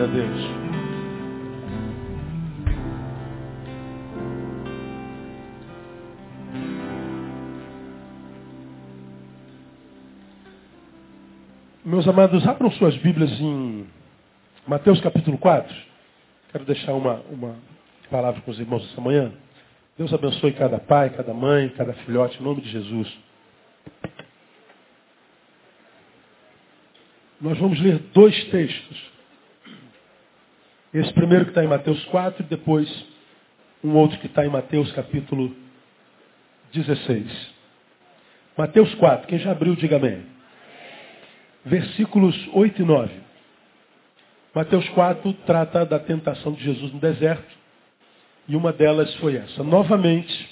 A Deus. Meus amados, abram suas Bíblias em Mateus capítulo 4. Quero deixar uma, uma palavra com os irmãos essa manhã. Deus abençoe cada pai, cada mãe, cada filhote, em nome de Jesus. Nós vamos ler dois textos. Esse primeiro que está em Mateus 4 e depois um outro que está em Mateus capítulo 16. Mateus 4, quem já abriu, diga amém. Versículos 8 e 9. Mateus 4 trata da tentação de Jesus no deserto. E uma delas foi essa. Novamente,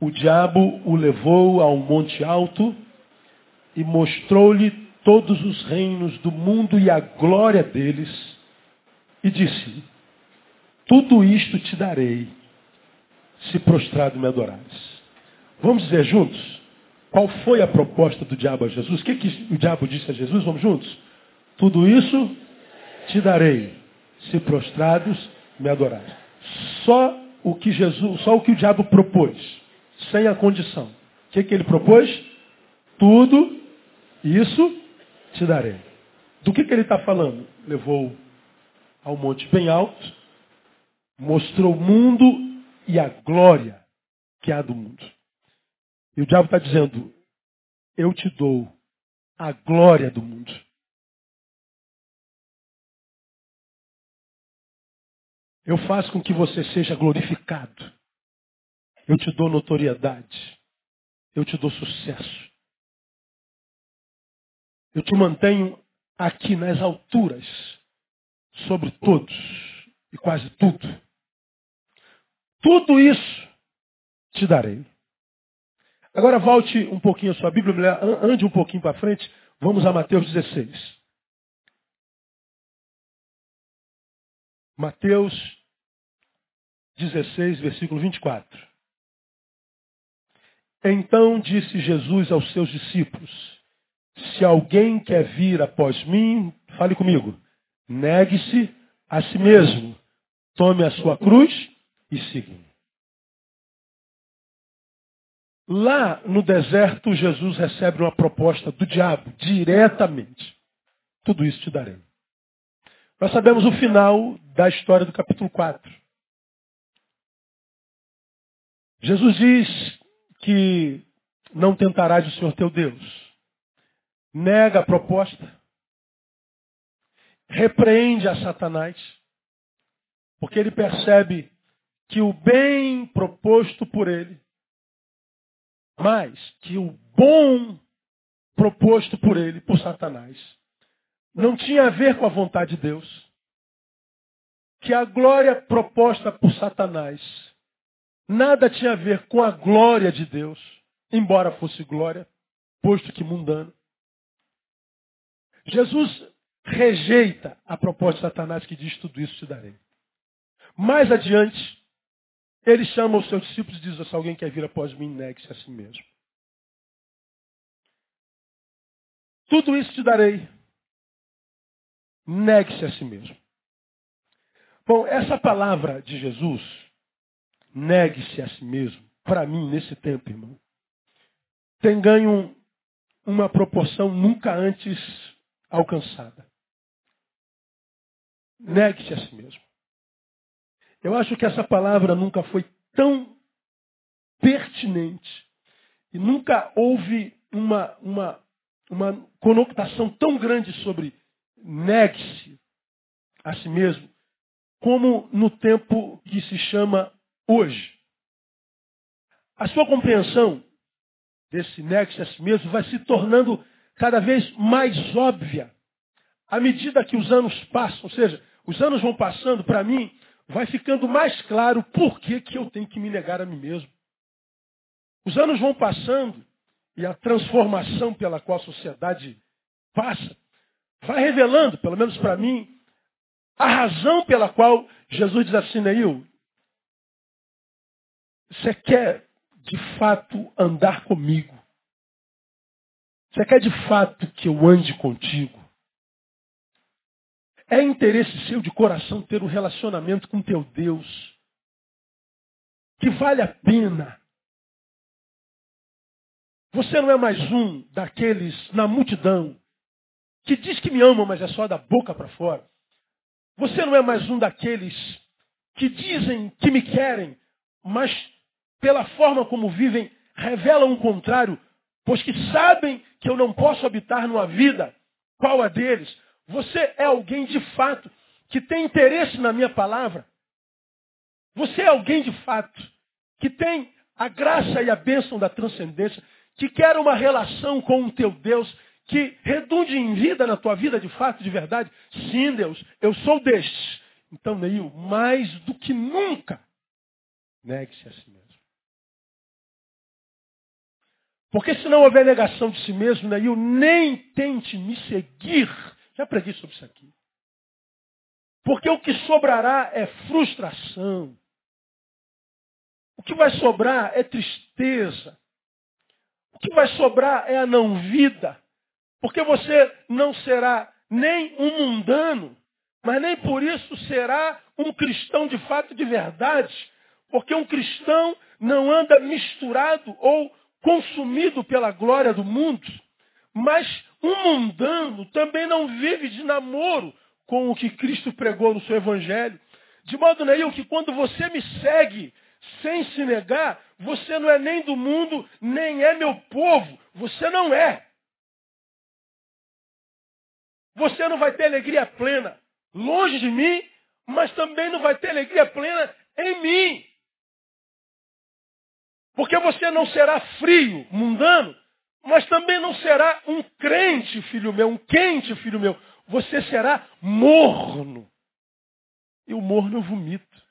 o diabo o levou a um monte alto e mostrou-lhe todos os reinos do mundo e a glória deles e disse: Tudo isto te darei, se prostrado me adorares. Vamos dizer juntos? Qual foi a proposta do diabo a Jesus? O que, que o diabo disse a Jesus? Vamos juntos? Tudo isso te darei, se prostrados me adorares. Só o que Jesus, só o que o diabo propôs, sem a condição. O que, que ele propôs? Tudo isso te darei. Do que, que ele está falando? Levou ao monte bem alto, mostrou o mundo e a glória que há do mundo. E o diabo está dizendo, eu te dou a glória do mundo. Eu faço com que você seja glorificado. Eu te dou notoriedade. Eu te dou sucesso. Eu te mantenho aqui nas alturas sobre todos e quase tudo. Tudo isso te darei. Agora volte um pouquinho a sua Bíblia, ande um pouquinho para frente, vamos a Mateus 16. Mateus 16, versículo 24. Então disse Jesus aos seus discípulos: Se alguém quer vir após mim, fale comigo. Negue-se a si mesmo. Tome a sua cruz e siga-me. Lá no deserto, Jesus recebe uma proposta do diabo, diretamente. Tudo isso te darei. Nós sabemos o final da história do capítulo 4. Jesus diz que não tentarás o Senhor teu Deus. Nega a proposta repreende a Satanás, porque ele percebe que o bem proposto por ele, mais que o bom proposto por ele, por Satanás, não tinha a ver com a vontade de Deus. Que a glória proposta por Satanás nada tinha a ver com a glória de Deus, embora fosse glória, posto que mundano. Jesus rejeita a proposta de Satanás que diz tudo isso te darei. Mais adiante, ele chama os seus discípulos e diz, se alguém quer vir após mim, negue-se a si mesmo. Tudo isso te darei. Negue-se a si mesmo. Bom, essa palavra de Jesus, negue-se a si mesmo, para mim, nesse tempo, irmão, tem ganho uma proporção nunca antes alcançada. Negue-se a si mesmo. Eu acho que essa palavra nunca foi tão pertinente e nunca houve uma, uma, uma conotação tão grande sobre negue-se a si mesmo como no tempo que se chama hoje. A sua compreensão desse negue-se a si mesmo vai se tornando cada vez mais óbvia à medida que os anos passam, ou seja, os anos vão passando, para mim, vai ficando mais claro por que, que eu tenho que me negar a mim mesmo. Os anos vão passando e a transformação pela qual a sociedade passa vai revelando, pelo menos para mim, a razão pela qual Jesus diz assim, Neil, você quer de fato andar comigo? Você quer de fato que eu ande contigo? É interesse seu de coração ter um relacionamento com teu Deus que vale a pena. Você não é mais um daqueles na multidão que diz que me ama, mas é só da boca para fora. Você não é mais um daqueles que dizem que me querem, mas pela forma como vivem, revelam o contrário, pois que sabem que eu não posso habitar numa vida qual a deles. Você é alguém de fato que tem interesse na minha palavra. Você é alguém de fato que tem a graça e a bênção da transcendência, que quer uma relação com o teu Deus que redunde em vida na tua vida de fato, de verdade. Sim, Deus, eu sou destes. Então, Neil, mais do que nunca, negue-se a si mesmo. Porque se não houver negação de si mesmo, Neil, nem tente me seguir. Já preguei sobre isso aqui. Porque o que sobrará é frustração. O que vai sobrar é tristeza. O que vai sobrar é a não vida. Porque você não será nem um mundano, mas nem por isso será um cristão de fato de verdade. Porque um cristão não anda misturado ou consumido pela glória do mundo. Mas um mundano também não vive de namoro com o que Cristo pregou no seu evangelho. De modo, Neil, que quando você me segue sem se negar, você não é nem do mundo, nem é meu povo. Você não é. Você não vai ter alegria plena longe de mim, mas também não vai ter alegria plena em mim. Porque você não será frio, mundano, mas também não será um crente, filho meu, um quente, filho meu. Você será morno. E o morno vomita.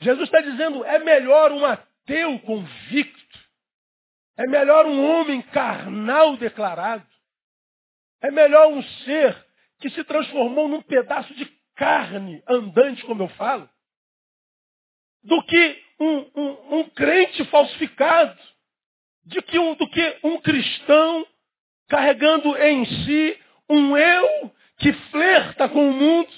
Jesus está dizendo, é melhor um ateu convicto, é melhor um homem carnal declarado, é melhor um ser que se transformou num pedaço de carne andante, como eu falo, do que um, um, um crente falsificado, de que um, do que um cristão carregando em si um eu que flerta com o mundo.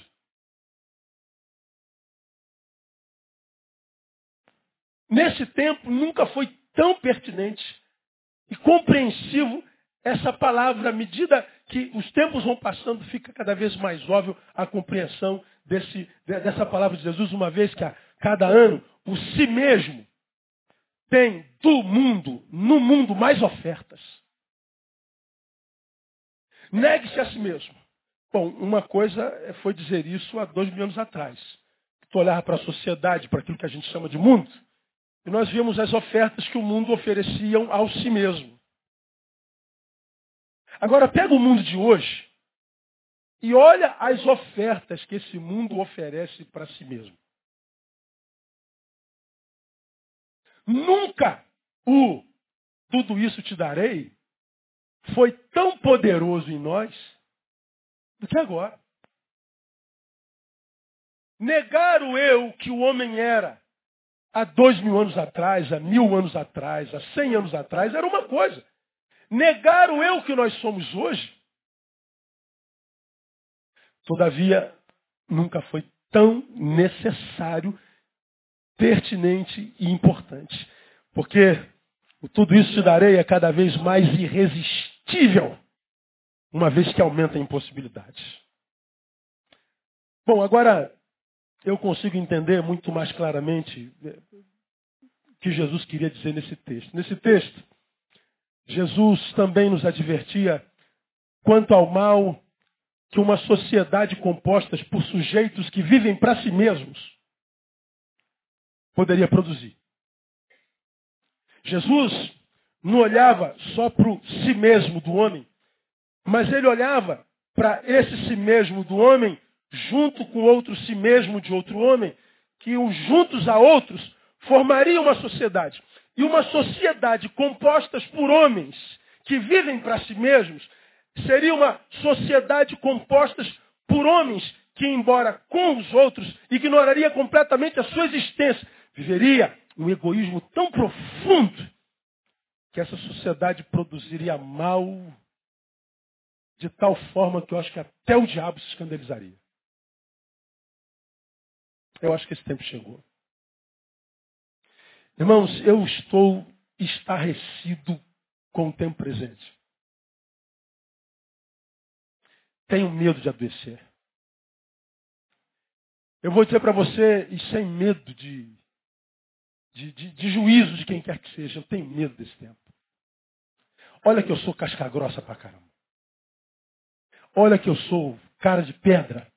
Nesse tempo nunca foi tão pertinente e compreensivo essa palavra, à medida que os tempos vão passando, fica cada vez mais óbvio a compreensão desse, dessa palavra de Jesus, uma vez que a cada ano o si mesmo tem do mundo, no mundo, mais ofertas. Negue-se a si mesmo. Bom, uma coisa foi dizer isso há dois mil anos atrás. Tu olhava para a sociedade, para aquilo que a gente chama de mundo, e nós vimos as ofertas que o mundo oferecia ao si mesmo. Agora pega o mundo de hoje e olha as ofertas que esse mundo oferece para si mesmo. Nunca o tudo isso te darei foi tão poderoso em nós do que agora. Negar o eu que o homem era há dois mil anos atrás, há mil anos atrás, há cem anos atrás, era uma coisa. Negar o eu que nós somos hoje, todavia, nunca foi tão necessário, pertinente e importante. Porque o tudo isso te darei é cada vez mais irresistível, uma vez que aumenta a impossibilidade. Bom, agora eu consigo entender muito mais claramente o que Jesus queria dizer nesse texto. Nesse texto, Jesus também nos advertia quanto ao mal que uma sociedade composta por sujeitos que vivem para si mesmos poderia produzir. Jesus não olhava só para o si mesmo do homem, mas ele olhava para esse si mesmo do homem junto com outro si mesmo de outro homem, que juntos a outros formariam uma sociedade. E uma sociedade composta por homens que vivem para si mesmos seria uma sociedade composta por homens que, embora com os outros, ignoraria completamente a sua existência. Viveria um egoísmo tão profundo que essa sociedade produziria mal de tal forma que eu acho que até o diabo se escandalizaria. Eu acho que esse tempo chegou. Irmãos, eu estou estarrecido com o tempo presente. Tenho medo de adoecer. Eu vou dizer para você, e sem medo de, de, de, de juízo de quem quer que seja, eu tenho medo desse tempo. Olha que eu sou casca grossa pra caramba. Olha que eu sou cara de pedra.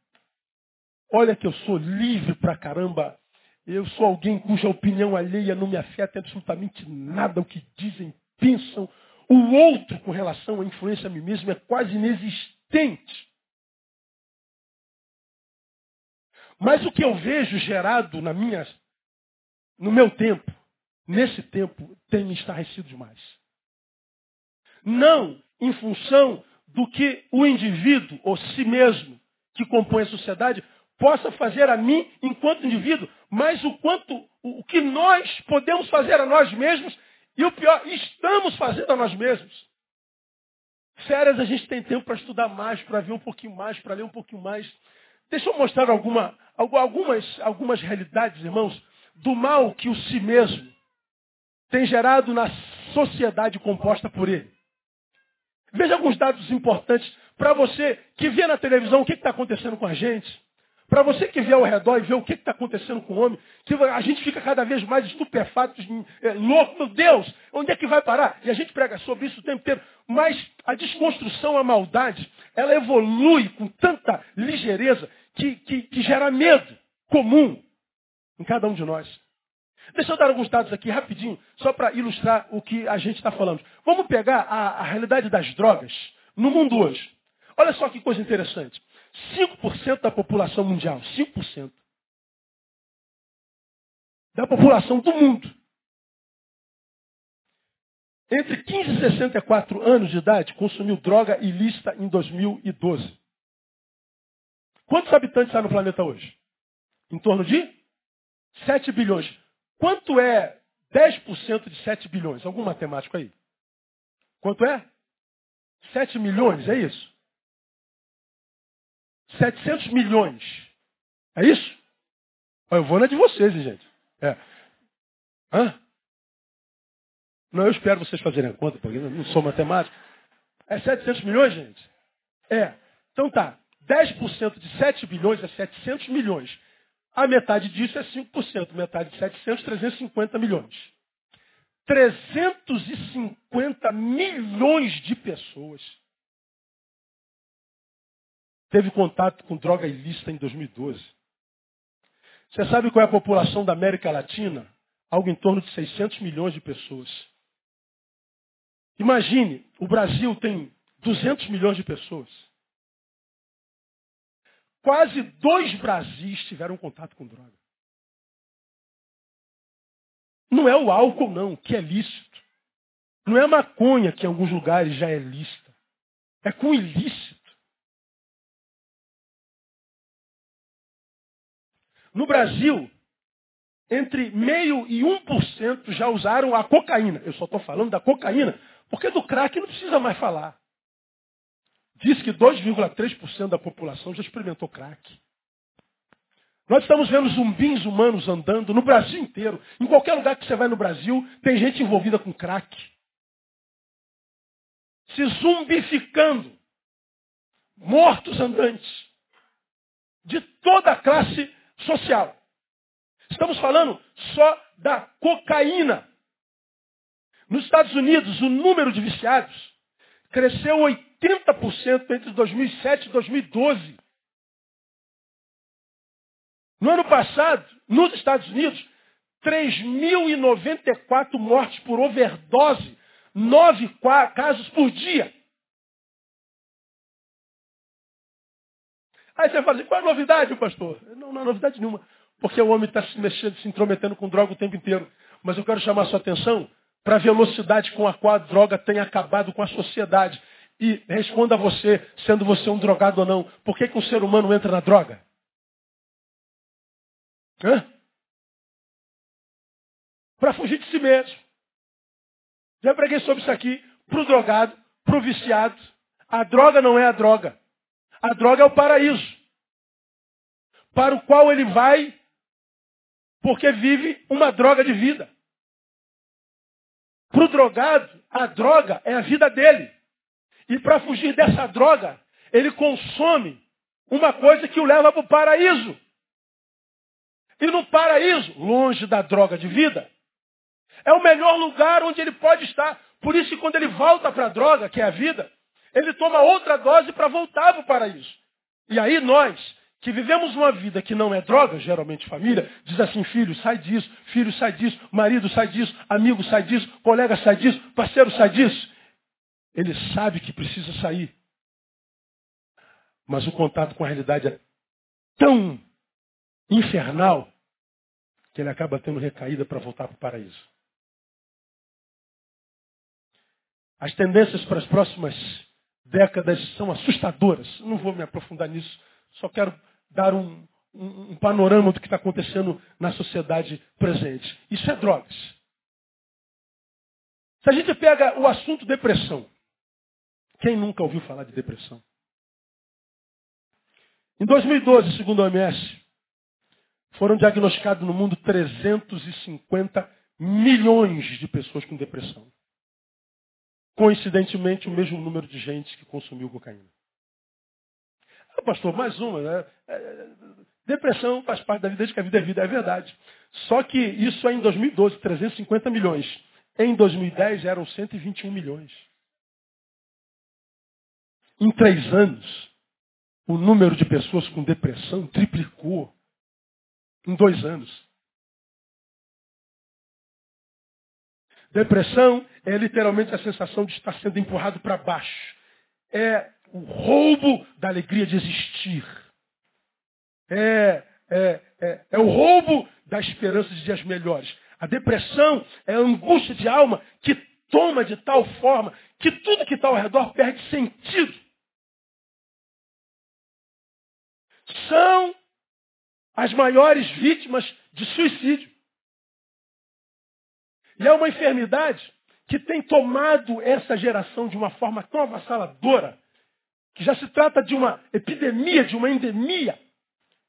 Olha que eu sou livre pra caramba. Eu sou alguém cuja opinião alheia não me afeta absolutamente nada o que dizem, pensam. O outro com relação à influência a mim mesmo é quase inexistente. Mas o que eu vejo gerado na minha, no meu tempo, nesse tempo, tem me estarrecido demais. Não em função do que o indivíduo, ou si mesmo, que compõe a sociedade, possa fazer a mim enquanto indivíduo, mas o quanto o que nós podemos fazer a nós mesmos e o pior, estamos fazendo a nós mesmos. Férias a gente tem tempo para estudar mais, para ver um pouquinho mais, para ler um pouquinho mais. Deixa eu mostrar alguma, algumas, algumas realidades, irmãos, do mal que o si mesmo tem gerado na sociedade composta por ele. Veja alguns dados importantes para você que vê na televisão o que está acontecendo com a gente. Para você que vê ao redor e vê o que está acontecendo com o homem, que a gente fica cada vez mais estupefato, é, louco, meu Deus, onde é que vai parar? E a gente prega sobre isso o tempo inteiro. Mas a desconstrução, a maldade, ela evolui com tanta ligeireza que, que, que gera medo comum em cada um de nós. Deixa eu dar alguns dados aqui rapidinho, só para ilustrar o que a gente está falando. Vamos pegar a, a realidade das drogas no mundo hoje. Olha só que coisa interessante. 5% da população mundial, 5% da população do mundo, entre 15 e 64 anos de idade, consumiu droga ilícita em 2012. Quantos habitantes há no planeta hoje? Em torno de 7 bilhões. Quanto é 10% de 7 bilhões? Algum matemático aí? Quanto é? 7 milhões, é isso? 700 milhões. É isso? Eu vou na de vocês, gente. É. Hã? Não, eu espero vocês fazerem a conta, porque eu não sou matemático. É 700 milhões, gente? É. Então tá. 10% de 7 bilhões é 700 milhões. A metade disso é 5%. Metade de 700, 350 milhões. 350 milhões de pessoas teve contato com droga ilícita em 2012. Você sabe qual é a população da América Latina? Algo em torno de 600 milhões de pessoas. Imagine, o Brasil tem 200 milhões de pessoas. Quase dois Brasis tiveram contato com droga. Não é o álcool, não, que é lícito. Não é a maconha, que em alguns lugares já é lícita. É com ilícito. No Brasil, entre meio e 1% já usaram a cocaína. Eu só estou falando da cocaína, porque do crack não precisa mais falar. Diz que 2,3% da população já experimentou crack. Nós estamos vendo zumbis humanos andando no Brasil inteiro. Em qualquer lugar que você vai no Brasil, tem gente envolvida com crack. Se zumbificando. Mortos andantes. De toda a classe social. Estamos falando só da cocaína. Nos Estados Unidos, o número de viciados cresceu 80% entre 2007 e 2012. No ano passado, nos Estados Unidos, 3.094 mortes por overdose, nove casos por dia. Aí você fala assim, qual é a novidade, pastor? Não, não é novidade nenhuma. Porque o homem está se mexendo, se intrometendo com droga o tempo inteiro. Mas eu quero chamar a sua atenção para a velocidade com a qual a droga tem acabado com a sociedade. E responda a você, sendo você um drogado ou não, por que, que um ser humano entra na droga? Para fugir de si mesmo. Já preguei sobre isso aqui. Para o drogado, para o viciado, A droga não é a droga. A droga é o paraíso. Para o qual ele vai porque vive uma droga de vida. Para o drogado, a droga é a vida dele. E para fugir dessa droga, ele consome uma coisa que o leva para o paraíso. E no paraíso, longe da droga de vida, é o melhor lugar onde ele pode estar. Por isso que quando ele volta para a droga, que é a vida, ele toma outra dose para voltar para o paraíso. E aí nós, que vivemos uma vida que não é droga, geralmente família, diz assim, filho, sai disso, filho, sai disso, marido, sai disso, amigo, sai disso, colega, sai disso, parceiro, sai disso. Ele sabe que precisa sair. Mas o contato com a realidade é tão infernal que ele acaba tendo recaída para voltar para o paraíso. As tendências para as próximas décadas são assustadoras. Não vou me aprofundar nisso, só quero dar um, um, um panorama do que está acontecendo na sociedade presente. Isso é drogas. Se a gente pega o assunto depressão, quem nunca ouviu falar de depressão? Em 2012, segundo a OMS, foram diagnosticados no mundo 350 milhões de pessoas com depressão. Coincidentemente, o mesmo número de gente que consumiu cocaína. Ah, pastor, mais uma. Né? É, depressão faz parte da vida desde que a vida é vida, é verdade. Só que isso é em 2012, 350 milhões. Em 2010 eram 121 milhões. Em três anos, o número de pessoas com depressão triplicou. Em dois anos. Depressão é literalmente a sensação de estar sendo empurrado para baixo. É o roubo da alegria de existir. É, é, é, é o roubo da esperança de dias melhores. A depressão é a angústia de alma que toma de tal forma que tudo que está ao redor perde sentido. São as maiores vítimas de suicídio. E é uma enfermidade que tem tomado essa geração de uma forma tão avassaladora, que já se trata de uma epidemia, de uma endemia,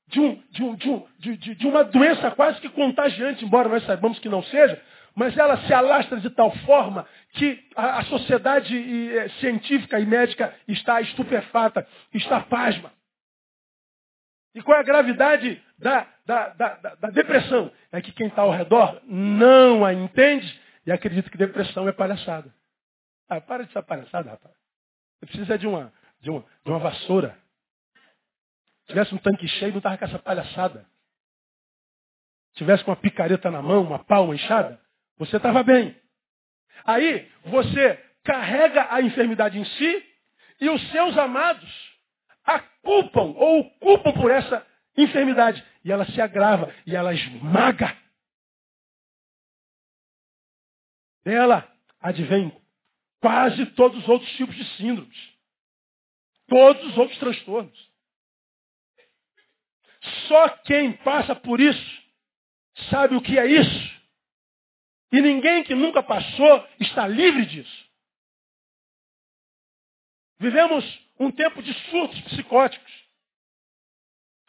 de, um, de, um, de, um, de, uma doença quase que contagiante, embora nós saibamos que não seja, mas ela se alastra de tal forma que a, a sociedade e, científica e médica está estupefata, está pasma. E qual é a gravidade da, da, da, da depressão? É que quem está ao redor não a entende e acredita que depressão é palhaçada. Ah, para de ser palhaçada, rapaz. Você precisa de uma, de uma, de uma vassoura. Se tivesse um tanque cheio, não estava com essa palhaçada. Se tivesse com uma picareta na mão, uma pau, uma enxada, você estava bem. Aí você carrega a enfermidade em si e os seus amados a culpam ou o culpam por essa enfermidade. E ela se agrava e ela esmaga. Dela advém quase todos os outros tipos de síndromes. Todos os outros transtornos. Só quem passa por isso sabe o que é isso. E ninguém que nunca passou está livre disso. Vivemos um tempo de surtos psicóticos.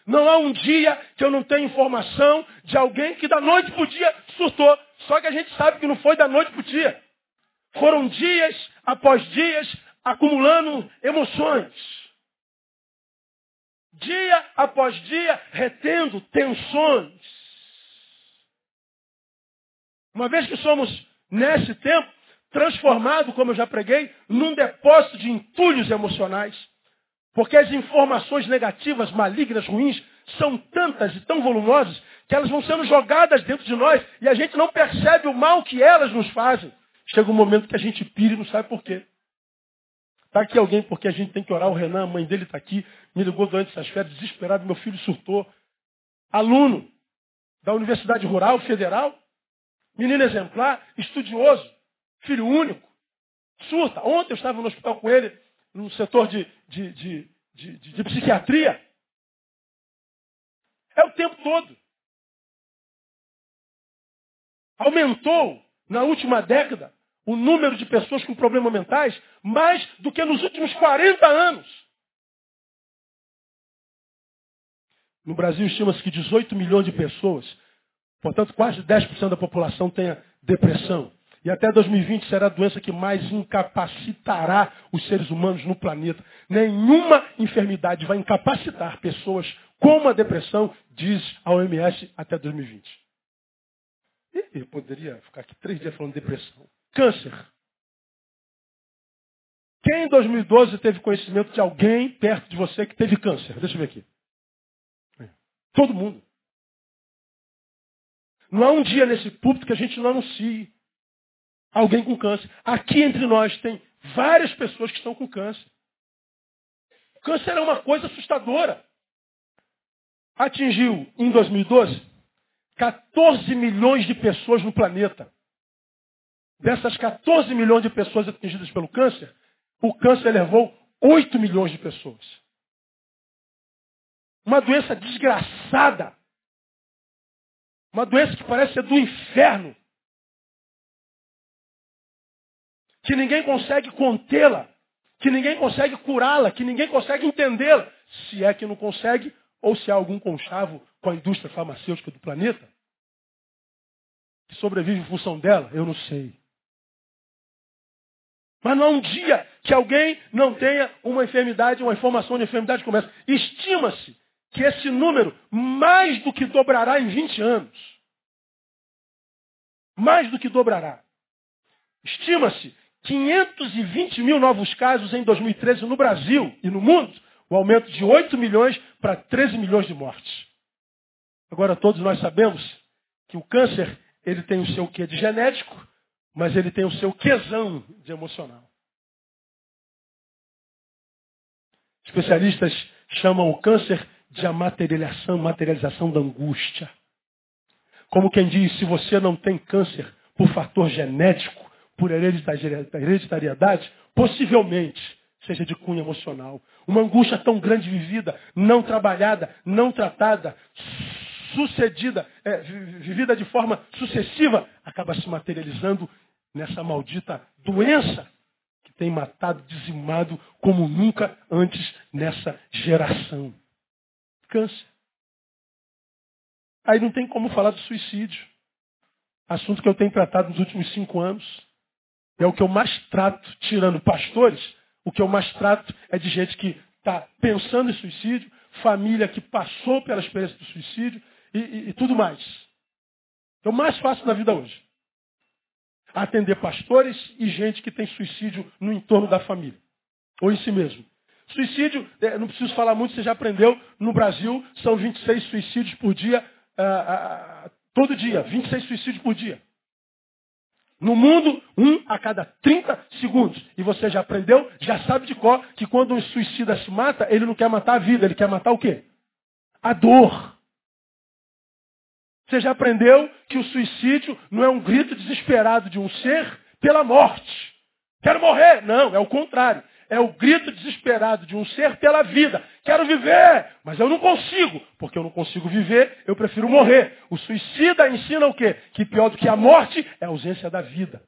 Não há um dia que eu não tenha informação de alguém que da noite para o dia surtou. Só que a gente sabe que não foi da noite para o dia. Foram dias após dias acumulando emoções. Dia após dia retendo tensões. Uma vez que somos nesse tempo, transformado, como eu já preguei, num depósito de entulhos emocionais. Porque as informações negativas, malignas, ruins, são tantas e tão volumosas que elas vão sendo jogadas dentro de nós e a gente não percebe o mal que elas nos fazem. Chega um momento que a gente pira e não sabe por quê. Está aqui alguém porque a gente tem que orar. O Renan, a mãe dele está aqui, me ligou durante essas férias, desesperado, meu filho surtou. Aluno da Universidade Rural Federal, menino exemplar, estudioso, filho único, surta. Ontem eu estava no hospital com ele, no setor de, de, de, de, de psiquiatria. É o tempo todo. Aumentou, na última década, o número de pessoas com problemas mentais mais do que nos últimos 40 anos. No Brasil, estima-se que 18 milhões de pessoas, portanto, quase 10% da população tenha depressão. E até 2020 será a doença que mais incapacitará os seres humanos no planeta. Nenhuma enfermidade vai incapacitar pessoas como a depressão, diz a OMS, até 2020. E eu poderia ficar aqui três dias falando de depressão. Câncer. Quem em 2012 teve conhecimento de alguém perto de você que teve câncer? Deixa eu ver aqui. Todo mundo. Não há um dia nesse púlpito que a gente não anuncie alguém com câncer. Aqui entre nós tem várias pessoas que estão com câncer. Câncer é uma coisa assustadora. Atingiu, em 2012, 14 milhões de pessoas no planeta. Dessas 14 milhões de pessoas atingidas pelo câncer, o câncer levou 8 milhões de pessoas. Uma doença desgraçada. Uma doença que parece ser do inferno. Que ninguém consegue contê-la. Que ninguém consegue curá-la. Que ninguém consegue entendê-la. Se é que não consegue, ou se há algum conchavo com a indústria farmacêutica do planeta que sobrevive em função dela, eu não sei. Mas não há um dia que alguém não tenha uma enfermidade, uma informação de enfermidade como essa. Estima-se que esse número mais do que dobrará em 20 anos. Mais do que dobrará. Estima-se 520 mil novos casos em 2013 no Brasil e no mundo, o aumento de 8 milhões para 13 milhões de mortes. Agora todos nós sabemos que o câncer, ele tem o seu quê de genético, mas ele tem o seu quezão de emocional. Especialistas chamam o câncer de a materialização, materialização da angústia. Como quem diz, se você não tem câncer por fator genético, por hereditariedade, possivelmente seja de cunho emocional. Uma angústia tão grande vivida, não trabalhada, não tratada, sucedida, é, vivida de forma sucessiva, acaba se materializando nessa maldita doença que tem matado, dizimado como nunca antes nessa geração câncer. Aí não tem como falar do suicídio. Assunto que eu tenho tratado nos últimos cinco anos. É o que eu mais trato, tirando pastores, o que eu mais trato é de gente que está pensando em suicídio, família que passou pela experiência do suicídio e, e, e tudo mais. É o mais fácil na vida hoje. Atender pastores e gente que tem suicídio no entorno da família. Ou em si mesmo. Suicídio, é, não preciso falar muito, você já aprendeu, no Brasil são 26 suicídios por dia, uh, uh, todo dia, 26 suicídios por dia. No mundo, um a cada 30 segundos. E você já aprendeu, já sabe de cor, que quando um suicida se mata, ele não quer matar a vida, ele quer matar o quê? A dor. Você já aprendeu que o suicídio não é um grito desesperado de um ser pela morte. Quero morrer. Não, é o contrário é o grito desesperado de um ser pela vida. Quero viver, mas eu não consigo. Porque eu não consigo viver, eu prefiro morrer. O suicida ensina o quê? Que pior do que a morte é a ausência da vida.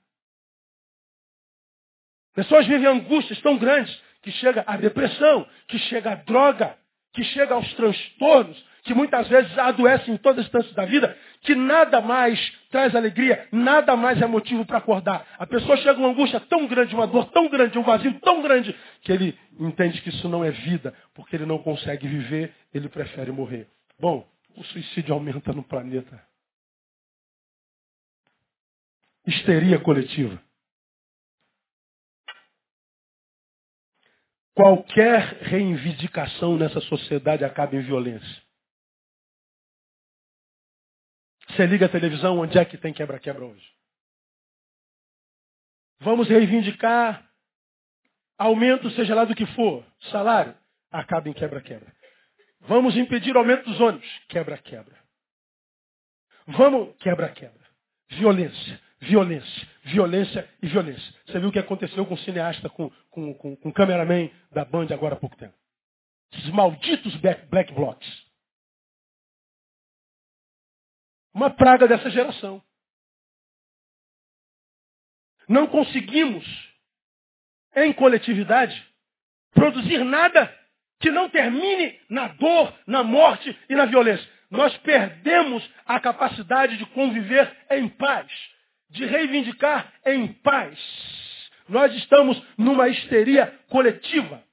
Pessoas vivem angústias tão grandes que chega a depressão, que chega a droga, que chega aos transtornos, que muitas vezes adoecem em todas as instâncias da vida, que nada mais traz alegria, nada mais é motivo para acordar. A pessoa chega uma angústia tão grande, uma dor tão grande, um vazio tão grande, que ele entende que isso não é vida, porque ele não consegue viver, ele prefere morrer. Bom, o suicídio aumenta no planeta. Histeria coletiva. Qualquer reivindicação nessa sociedade acaba em violência. Você liga a televisão, onde é que tem quebra-quebra hoje? Vamos reivindicar aumento, seja lá do que for, salário, acaba em quebra-quebra. Vamos impedir aumento dos ônibus, quebra-quebra. Vamos, quebra-quebra. Violência, violência, violência e violência. Você viu o que aconteceu com o cineasta, com, com, com, com o cameraman da Band agora há pouco tempo. Esses malditos black, black blocs. Uma praga dessa geração. não conseguimos, em coletividade, produzir nada que não termine na dor, na morte e na violência. Nós perdemos a capacidade de conviver em paz, de reivindicar em paz. Nós estamos numa histeria coletiva.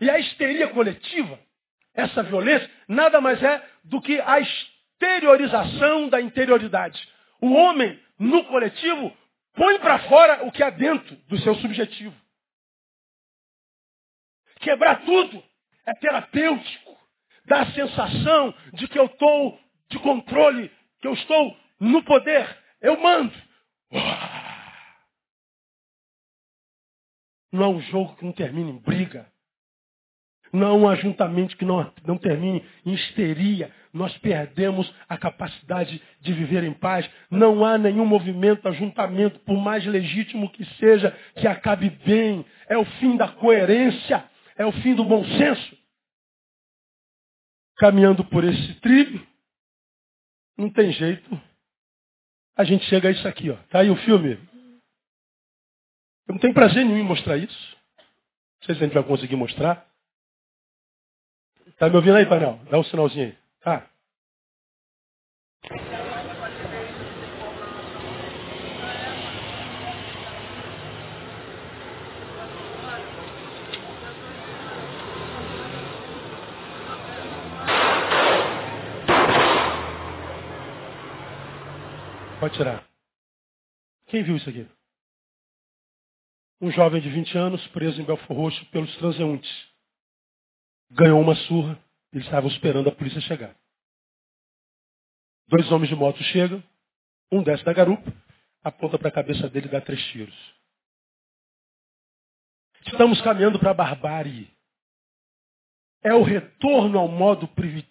E a histeria coletiva, essa violência, nada mais é do que a exteriorização da interioridade. O homem, no coletivo, põe para fora o que há dentro do seu subjetivo. Quebrar tudo é terapêutico. Dá a sensação de que eu estou de controle, que eu estou no poder. Eu mando. Não é um jogo que não termina em briga. Não é um ajuntamento que não, não termine em histeria. Nós perdemos a capacidade de viver em paz. Não há nenhum movimento, ajuntamento, por mais legítimo que seja, que acabe bem. É o fim da coerência. É o fim do bom senso. Caminhando por esse trilho, não tem jeito. A gente chega a isso aqui, ó. Tá aí o filme. Eu não tenho prazer nenhum em mostrar isso. Não sei se a gente vai conseguir mostrar. Tá me ouvindo aí, painel? Dá um sinalzinho aí. Tá. Pode tirar. Quem viu isso aqui? Um jovem de 20 anos, preso em Belfor Roxo pelos transeuntes. Ganhou uma surra. Eles estavam esperando a polícia chegar. Dois homens de moto chegam. Um desce da garupa, aponta para a cabeça dele e dá três tiros. Estamos caminhando para a barbárie. É o retorno ao modo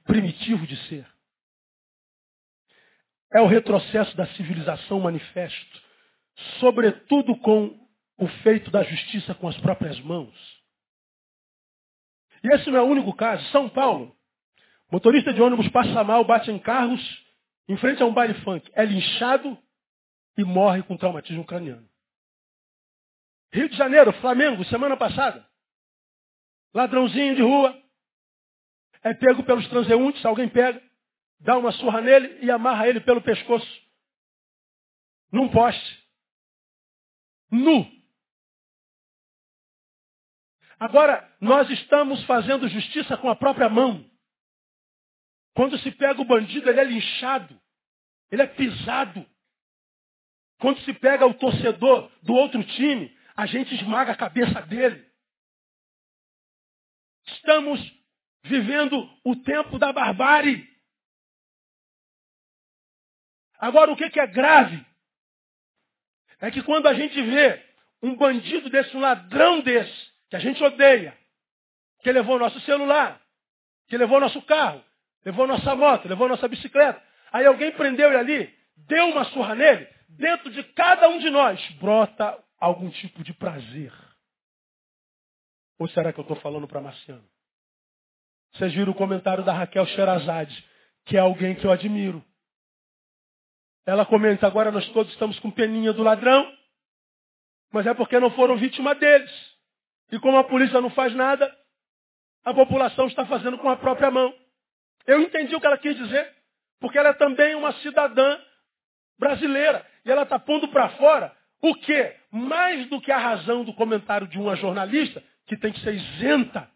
primitivo de ser. É o retrocesso da civilização manifesto, sobretudo com o feito da justiça com as próprias mãos. Esse não é o único caso. São Paulo, motorista de ônibus passa mal, bate em carros, em frente a um baile funk, é linchado e morre com traumatismo craniano. Rio de Janeiro, Flamengo, semana passada. Ladrãozinho de rua. É pego pelos transeuntes, alguém pega dá uma surra nele e amarra ele pelo pescoço. Num poste. Nu. Agora, nós estamos fazendo justiça com a própria mão. Quando se pega o bandido, ele é linchado. Ele é pisado. Quando se pega o torcedor do outro time, a gente esmaga a cabeça dele. Estamos vivendo o tempo da barbárie. Agora, o que, é grave é que quando a gente vê um bandido desse, um ladrão desse, que a gente odeia, que levou nosso celular, que levou nosso carro, levou nossa moto, levou nossa bicicleta, aí alguém prendeu ele ali, deu uma surra nele, dentro de cada um de nós brota algum tipo de prazer. Ou será que eu estou falando para Marciano? Vocês viram o comentário da Raquel Sherazade, que é alguém que eu admiro. Ela comenta, agora nós todos estamos com peninha do ladrão, mas é porque não foram vítima deles. E como a polícia não faz nada, a população está fazendo com a própria mão. Eu entendi o que ela quis dizer, porque ela é também uma cidadã brasileira. E ela está pondo para fora o quê? Mais do que a razão do comentário de uma jornalista, que tem que ser isenta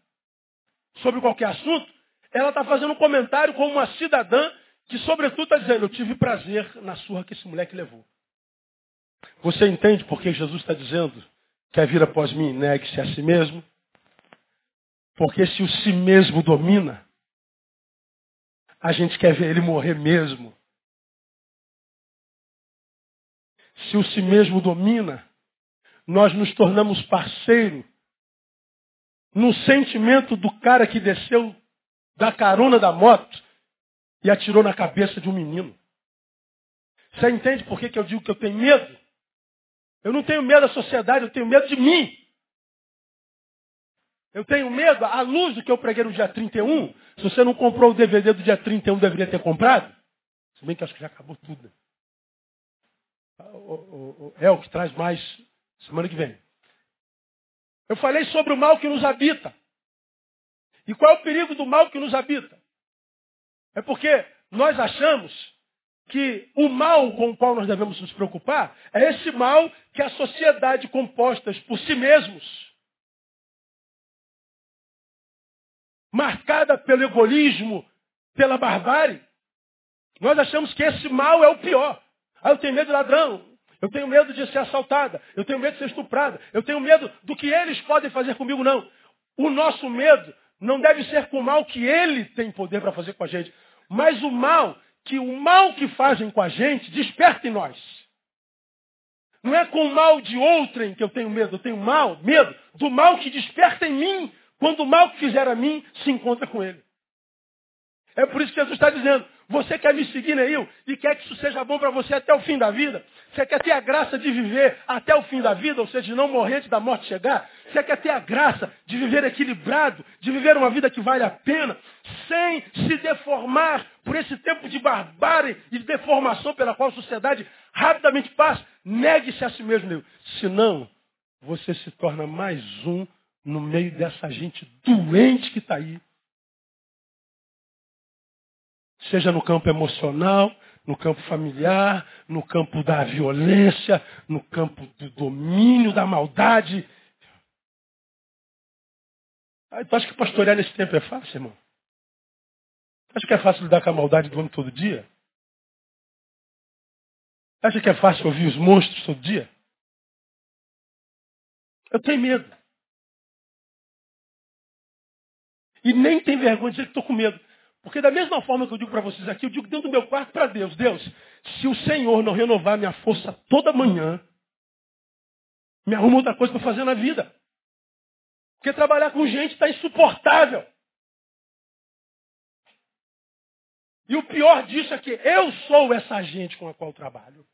sobre qualquer assunto, ela está fazendo um comentário como uma cidadã que sobretudo está dizendo, eu tive prazer na surra que esse moleque levou. Você entende por que Jesus está dizendo, quer vir após mim, negue-se a si mesmo? Porque se o si mesmo domina, a gente quer ver ele morrer mesmo. Se o si mesmo domina, nós nos tornamos parceiro no sentimento do cara que desceu da carona da moto e atirou na cabeça de um menino. Você entende por que, que eu digo que eu tenho medo? Eu não tenho medo da sociedade, eu tenho medo de mim. Eu tenho medo, à luz do que eu preguei no dia 31, se você não comprou o DVD do dia 31, deveria ter comprado. Se bem que acho que já acabou tudo. Né? É o que traz mais Semana que vem. Eu falei sobre o mal que nos habita. E qual é o perigo do mal que nos habita? É porque nós achamos que o mal com o qual nós devemos nos preocupar é esse mal que a sociedade composta por si mesmos, marcada pelo egoísmo, pela barbárie, nós achamos que esse mal é o pior. Ah, eu tenho medo de ladrão, eu tenho medo de ser assaltada, eu tenho medo de ser estuprada, eu tenho medo do que eles podem fazer comigo, não. O nosso medo não deve ser com o mal que ele tem poder para fazer com a gente, mas o mal que o mal que fazem com a gente desperta em nós. Não é com o mal de outrem que eu tenho medo, eu tenho mal, medo do mal que desperta em mim quando o mal que fizer a mim se encontra com ele. É por isso que Jesus está dizendo, você quer me seguir, Neil, e quer que isso seja bom para você até o fim da vida? Você quer ter a graça de viver até o fim da vida, ou seja, de não morrer antes da morte chegar? Você quer ter a graça de viver equilibrado, de viver uma vida que vale a pena, sem se deformar por esse tempo de barbárie e de deformação pela qual a sociedade rapidamente passa? Negue-se a si mesmo, Neil. Senão, você se torna mais um no meio dessa gente doente que está aí Seja no campo emocional, no campo familiar, no campo da violência, no campo do domínio, da maldade. Aí tu acha que pastorear nesse tempo é fácil, irmão? Tu acha que é fácil lidar com a maldade do homem todo dia? Tu acha que é fácil ouvir os monstros todo dia? Eu tenho medo. E nem tem vergonha de dizer que estou com medo. Porque da mesma forma que eu digo para vocês aqui, eu digo dentro do meu quarto para Deus, Deus, se o Senhor não renovar minha força toda manhã, me arruma outra coisa para fazer na vida. Porque trabalhar com gente está insuportável. E o pior disso é que eu sou essa gente com a qual trabalho.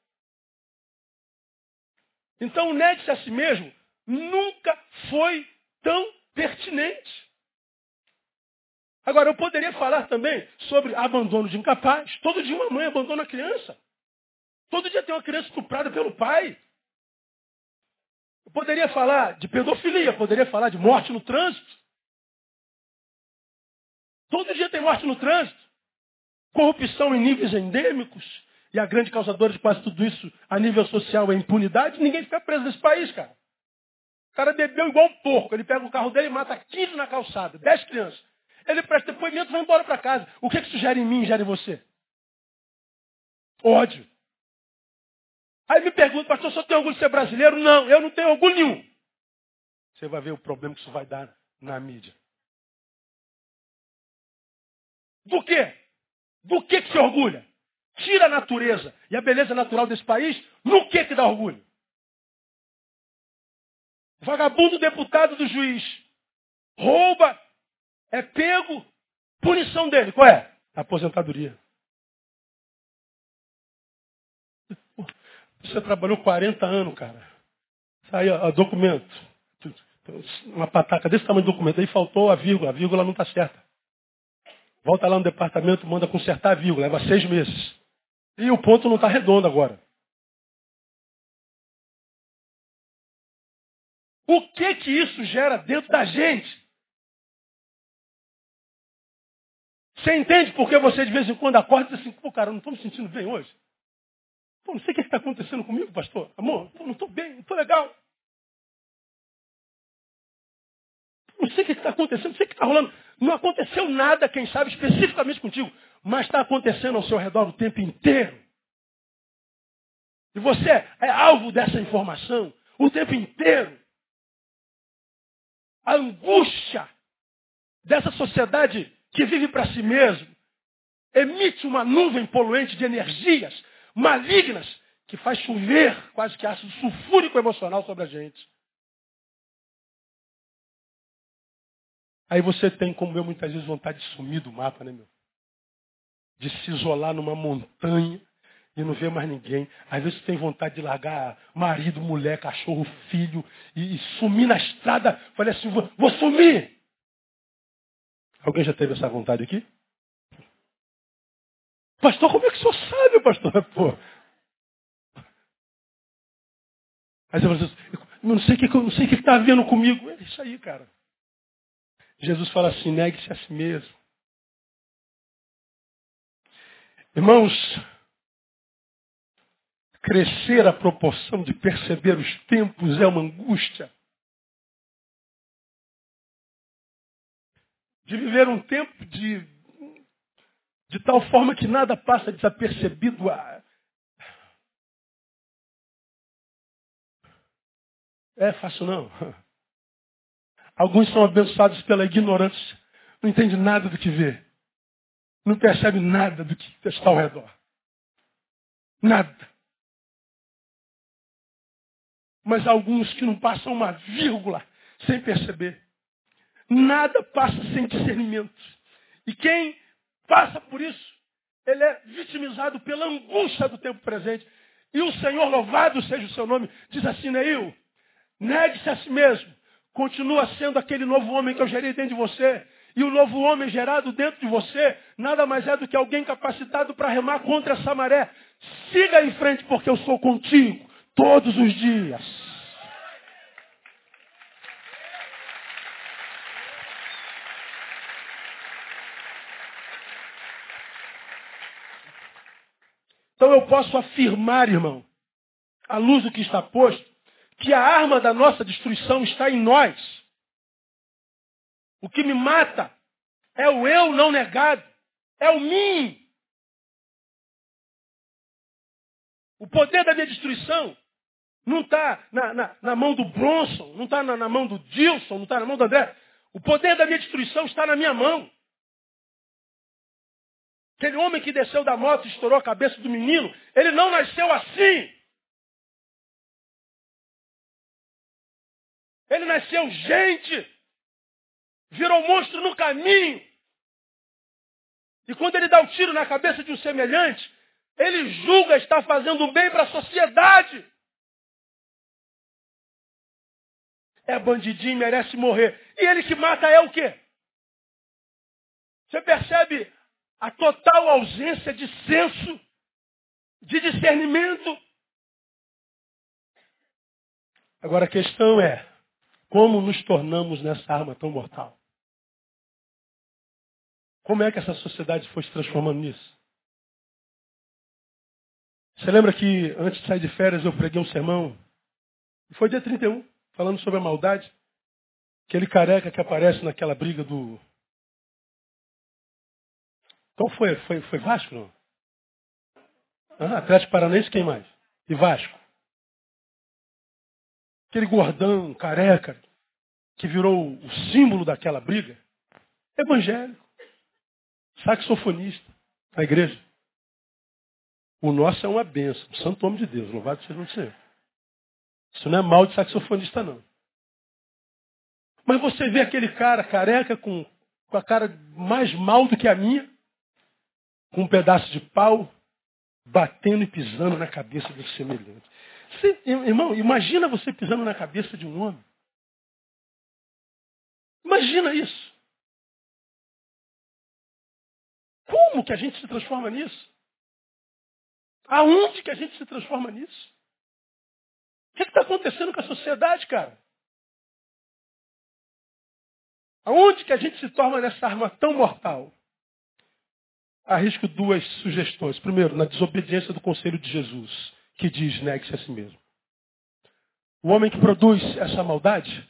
Então negue-se a si mesmo nunca foi tão pertinente. Agora, eu poderia falar também sobre abandono de incapaz. Todo dia uma mãe abandona a criança. Todo dia tem uma criança estuprada pelo pai. Eu poderia falar de pedofilia, poderia falar de morte no trânsito. Todo dia tem morte no trânsito. Corrupção em níveis endêmicos. E a grande causadora de quase tudo isso a nível social é impunidade. Ninguém fica preso nesse país, cara. O cara bebeu igual um porco. Ele pega o carro dele e mata 15 na calçada. 10 crianças. Ele presta depoimento e vai embora para casa. O que, que isso gera em mim, gera em você? Ódio. Aí me pergunta, pastor, só tem orgulho de ser brasileiro? Não, eu não tenho orgulho nenhum. Você vai ver o problema que isso vai dar na mídia. Do quê? Do que, que se orgulha? Tira a natureza e a beleza natural desse país, no que que dá orgulho? Vagabundo deputado do juiz rouba é pego, punição dele, qual é? Aposentadoria. Você trabalhou 40 anos, cara. Aí, ó, documento. Uma pataca desse tamanho de documento. Aí faltou a vírgula. A vírgula não está certa. Volta lá no departamento, manda consertar a vírgula. Leva seis meses. E o ponto não está redondo agora. O que que isso gera dentro da gente? Você entende por que você de vez em quando acorda e diz assim, pô, cara, não estou me sentindo bem hoje? Pô, não sei o que está acontecendo comigo, pastor. Amor, pô, não estou bem, não estou legal. Não sei o que está acontecendo, não sei o que está rolando. Não aconteceu nada, quem sabe, especificamente contigo, mas está acontecendo ao seu redor o tempo inteiro. E você é alvo dessa informação o tempo inteiro. A angústia dessa sociedade que vive para si mesmo, emite uma nuvem poluente de energias malignas que faz chover quase que ácido sulfúrico emocional sobre a gente. Aí você tem, como eu, muitas vezes vontade de sumir do mapa, né, meu? De se isolar numa montanha e não ver mais ninguém. Às vezes você tem vontade de largar marido, mulher, cachorro, filho e, e sumir na estrada. Falei assim, vou, vou sumir. Alguém já teve essa vontade aqui? Pastor, como é que o senhor sabe, pastor? Pô. Aí você fala assim, não sei o que, não sei que está vendo comigo. É isso aí, cara. Jesus fala assim, negue-se a si mesmo. Irmãos, crescer a proporção de perceber os tempos é uma angústia. De viver um tempo de, de tal forma que nada passa desapercebido. A... É fácil não. Alguns são abençoados pela ignorância. Não entende nada do que vê. Não percebe nada do que está ao redor. Nada. Mas alguns que não passam uma vírgula sem perceber. Nada passa sem discernimento. E quem passa por isso, ele é vitimizado pela angústia do tempo presente. E o Senhor, louvado seja o seu nome, diz assim, Neil, negue-se a si mesmo. Continua sendo aquele novo homem que eu gerei dentro de você. E o novo homem gerado dentro de você nada mais é do que alguém capacitado para remar contra essa maré. Siga em frente porque eu sou contigo todos os dias. Eu posso afirmar, irmão, à luz do que está posto, que a arma da nossa destruição está em nós. O que me mata é o eu não negado, é o mim. O poder da minha destruição não está na, na, na, mão do Bronson, não está na, na, mão do Dilson, não está na mão do André. O poder da minha destruição está na minha mão. Aquele homem que desceu da moto e estourou a cabeça do menino, ele não nasceu assim. Ele nasceu gente virou monstro no caminho. E quando ele dá o um tiro na cabeça de um semelhante, ele julga estar fazendo bem para a sociedade. É bandidinho, merece morrer. E ele que mata é o quê? Você percebe a total ausência de senso, de discernimento. Agora a questão é, como nos tornamos nessa arma tão mortal? Como é que essa sociedade foi se transformando nisso? Você lembra que antes de sair de férias eu preguei um sermão? Foi dia 31, falando sobre a maldade. Aquele careca que aparece naquela briga do. Qual foi? Foi, foi Vasco, não? Ah, Atlético Paranaense, quem mais? E Vasco. Aquele gordão, careca, que virou o símbolo daquela briga. Evangélico saxofonista na igreja. O nosso é uma benção, santo homem de Deus, louvado seja o Senhor. Isso não é mal de saxofonista, não. Mas você vê aquele cara careca com, com a cara mais mal do que a minha, com um pedaço de pau, batendo e pisando na cabeça do semelhante. Você, irmão, imagina você pisando na cabeça de um homem. Imagina isso. Como que a gente se transforma nisso? Aonde que a gente se transforma nisso? O que está acontecendo com a sociedade, cara? Aonde que a gente se torna nessa arma tão mortal? Arrisco duas sugestões. Primeiro, na desobediência do conselho de Jesus, que diz negue-se a si mesmo. O homem que produz essa maldade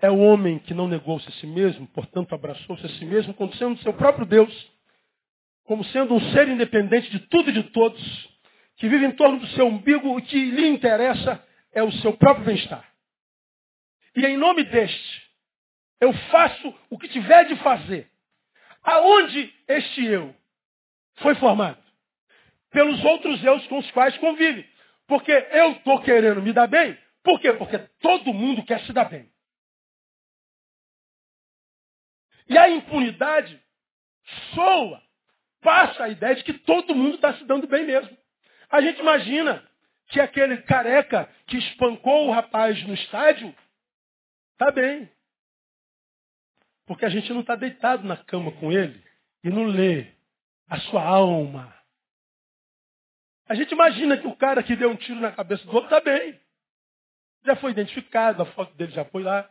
é o homem que não negou-se a si mesmo, portanto abraçou-se a si mesmo, como sendo seu próprio Deus, como sendo um ser independente de tudo e de todos, que vive em torno do seu umbigo, o que lhe interessa é o seu próprio bem-estar. E em nome deste, eu faço o que tiver de fazer. Aonde este eu foi formado? Pelos outros eus com os quais convive. Porque eu estou querendo me dar bem. Por quê? Porque todo mundo quer se dar bem. E a impunidade soa, passa a ideia de que todo mundo está se dando bem mesmo. A gente imagina que aquele careca que espancou o rapaz no estádio está bem. Porque a gente não está deitado na cama com ele e não lê a sua alma. A gente imagina que o cara que deu um tiro na cabeça do outro está bem. Já foi identificado, a foto dele já foi lá.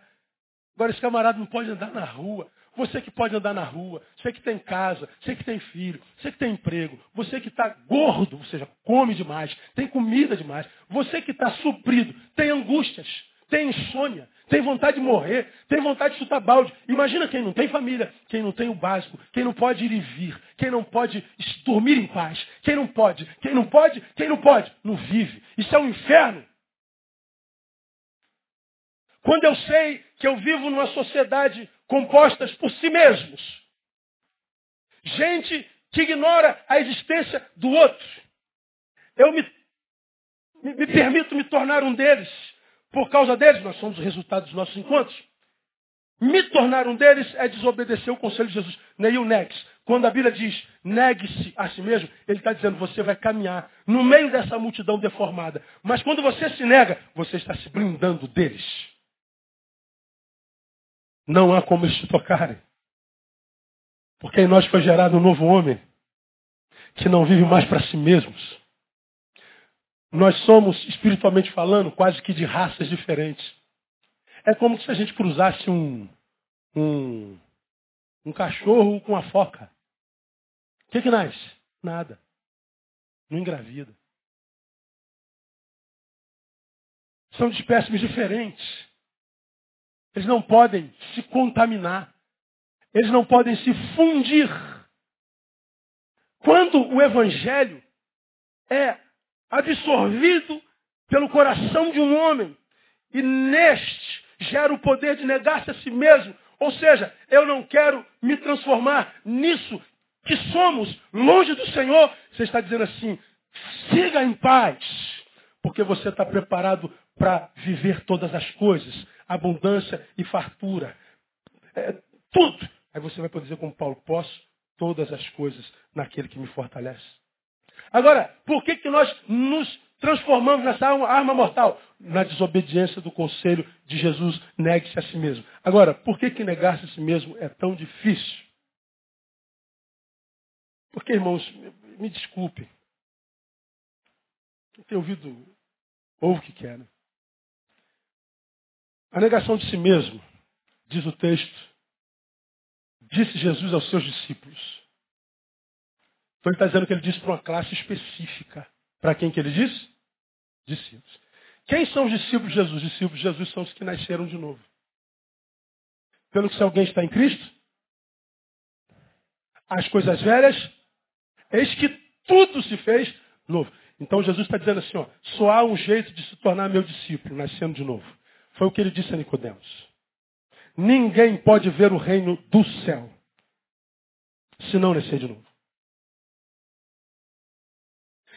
Agora esse camarada não pode andar na rua. Você que pode andar na rua, você que tem casa, você que tem filho, você que tem emprego, você que está gordo, ou seja, come demais, tem comida demais, você que está suprido, tem angústias, tem insônia, tem vontade de morrer, tem vontade de chutar balde. Imagina quem não tem família, quem não tem o básico, quem não pode ir e vir, quem não pode dormir em paz, quem não pode, quem não pode, quem não pode, não vive. Isso é um inferno. Quando eu sei que eu vivo numa sociedade compostas por si mesmos. Gente que ignora a existência do outro. Eu me, me, me permito me tornar um deles. Por causa deles, nós somos o resultado dos nossos encontros. Me tornar um deles é desobedecer o conselho de Jesus. Neil Nex. Quando a Bíblia diz negue-se a si mesmo, ele está dizendo você vai caminhar no meio dessa multidão deformada. Mas quando você se nega, você está se blindando deles. Não há como eles te tocarem. Porque em nós foi gerado um novo homem que não vive mais para si mesmos. Nós somos, espiritualmente falando, quase que de raças diferentes. É como se a gente cruzasse um, um, um cachorro com uma foca. O que, que nasce? Nada. Não engravida. São de espécimes diferentes. Eles não podem se contaminar. Eles não podem se fundir. Quando o evangelho é absorvido pelo coração de um homem e neste gera o poder de negar-se a si mesmo, ou seja, eu não quero me transformar nisso que somos, longe do Senhor, você está dizendo assim, siga em paz, porque você está preparado para viver todas as coisas, abundância e fartura. É, tudo. Aí você vai poder dizer como Paulo, posso todas as coisas naquele que me fortalece. Agora, por que, que nós nos transformamos nessa arma, arma mortal? Na desobediência do conselho de Jesus, negue-se a si mesmo. Agora, por que, que negar-se a si mesmo é tão difícil? Porque, irmãos, me desculpe. Eu tenho ouvido, ouve o que quer, né? A negação de si mesmo, diz o texto, disse Jesus aos seus discípulos. Então ele está dizendo que ele disse para uma classe específica. Para quem que ele disse? Discípulos. Quem são os discípulos de Jesus? Os discípulos de Jesus são os que nasceram de novo. Pelo que se alguém está em Cristo, as coisas velhas, eis que tudo se fez novo. Então Jesus está dizendo assim, ó, só há um jeito de se tornar meu discípulo, nascendo de novo. Foi o que ele disse a Nicodemos. Ninguém pode ver o reino do céu se não nascer de novo.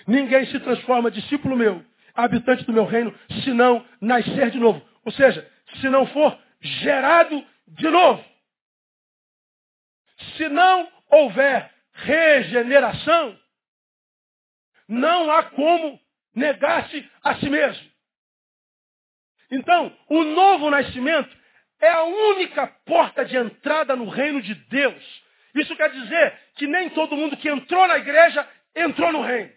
Ninguém se transforma discípulo meu, habitante do meu reino, se não nascer de novo. Ou seja, se não for gerado de novo. Se não houver regeneração, não há como negar-se a si mesmo. Então, o novo nascimento é a única porta de entrada no reino de Deus. Isso quer dizer que nem todo mundo que entrou na igreja entrou no reino.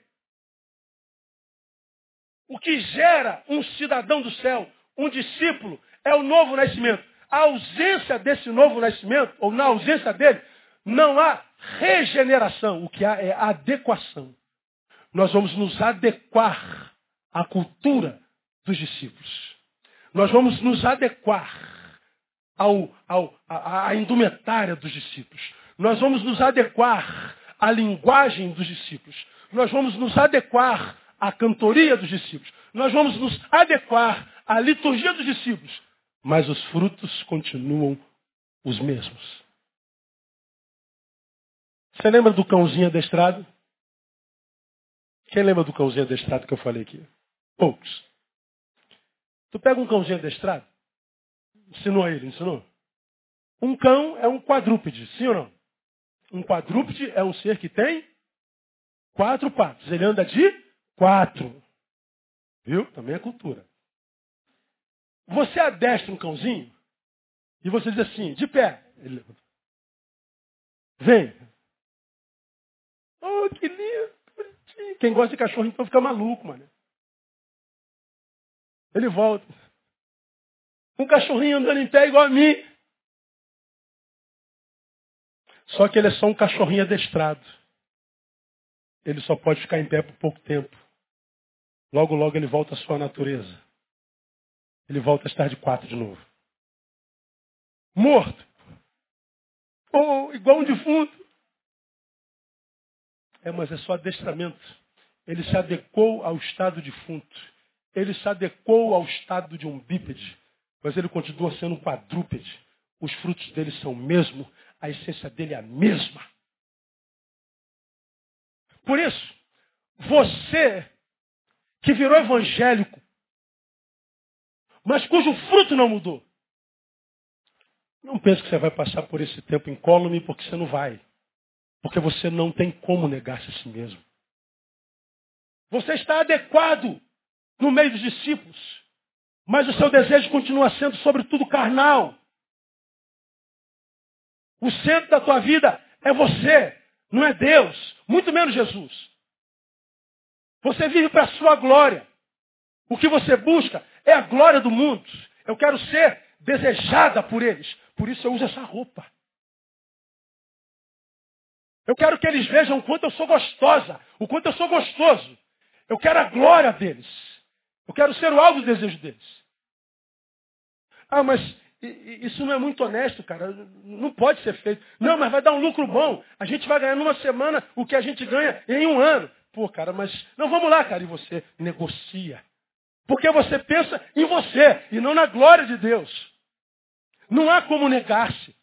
O que gera um cidadão do céu, um discípulo, é o novo nascimento. A ausência desse novo nascimento, ou na ausência dele, não há regeneração. O que há é adequação. Nós vamos nos adequar à cultura dos discípulos. Nós vamos nos adequar ao, ao, à, à indumentária dos discípulos. Nós vamos nos adequar à linguagem dos discípulos. Nós vamos nos adequar à cantoria dos discípulos. Nós vamos nos adequar à liturgia dos discípulos. Mas os frutos continuam os mesmos. Você lembra do cãozinho adestrado? Quem lembra do cãozinho adestrado que eu falei aqui? Poucos. Tu pega um cãozinho adestrado, ensinou a ele, ensinou? Um cão é um quadrúpede, sim ou não? Um quadrúpede é um ser que tem quatro patas. Ele anda de quatro. Viu? Também é cultura. Você adestra um cãozinho e você diz assim, de pé. Ele Vem. Oh, que lindo. Quem gosta de cachorro então fica maluco, mano. Ele volta. Um cachorrinho andando em pé igual a mim. Só que ele é só um cachorrinho adestrado. Ele só pode ficar em pé por pouco tempo. Logo, logo ele volta à sua natureza. Ele volta a estar de quatro de novo. Morto. Ou igual um defunto. É, mas é só adestramento. Ele se adequou ao estado defunto. Ele se adequou ao estado de um bípede. Mas ele continua sendo um quadrúpede. Os frutos dele são o mesmo. A essência dele é a mesma. Por isso, você que virou evangélico, mas cujo fruto não mudou, não pense que você vai passar por esse tempo incólume, porque você não vai. Porque você não tem como negar-se a si mesmo. Você está adequado no meio dos discípulos, mas o seu desejo continua sendo, sobretudo, carnal. O centro da tua vida é você, não é Deus, muito menos Jesus. Você vive para a sua glória. O que você busca é a glória do mundo. Eu quero ser desejada por eles. Por isso eu uso essa roupa. Eu quero que eles vejam o quanto eu sou gostosa, o quanto eu sou gostoso. Eu quero a glória deles. Eu quero ser o alvo do desejo deles. Ah, mas isso não é muito honesto, cara. Não pode ser feito. Não, mas vai dar um lucro bom. A gente vai ganhar numa semana o que a gente ganha em um ano. Pô, cara, mas não vamos lá, cara. E você negocia. Porque você pensa em você e não na glória de Deus. Não há como negar-se.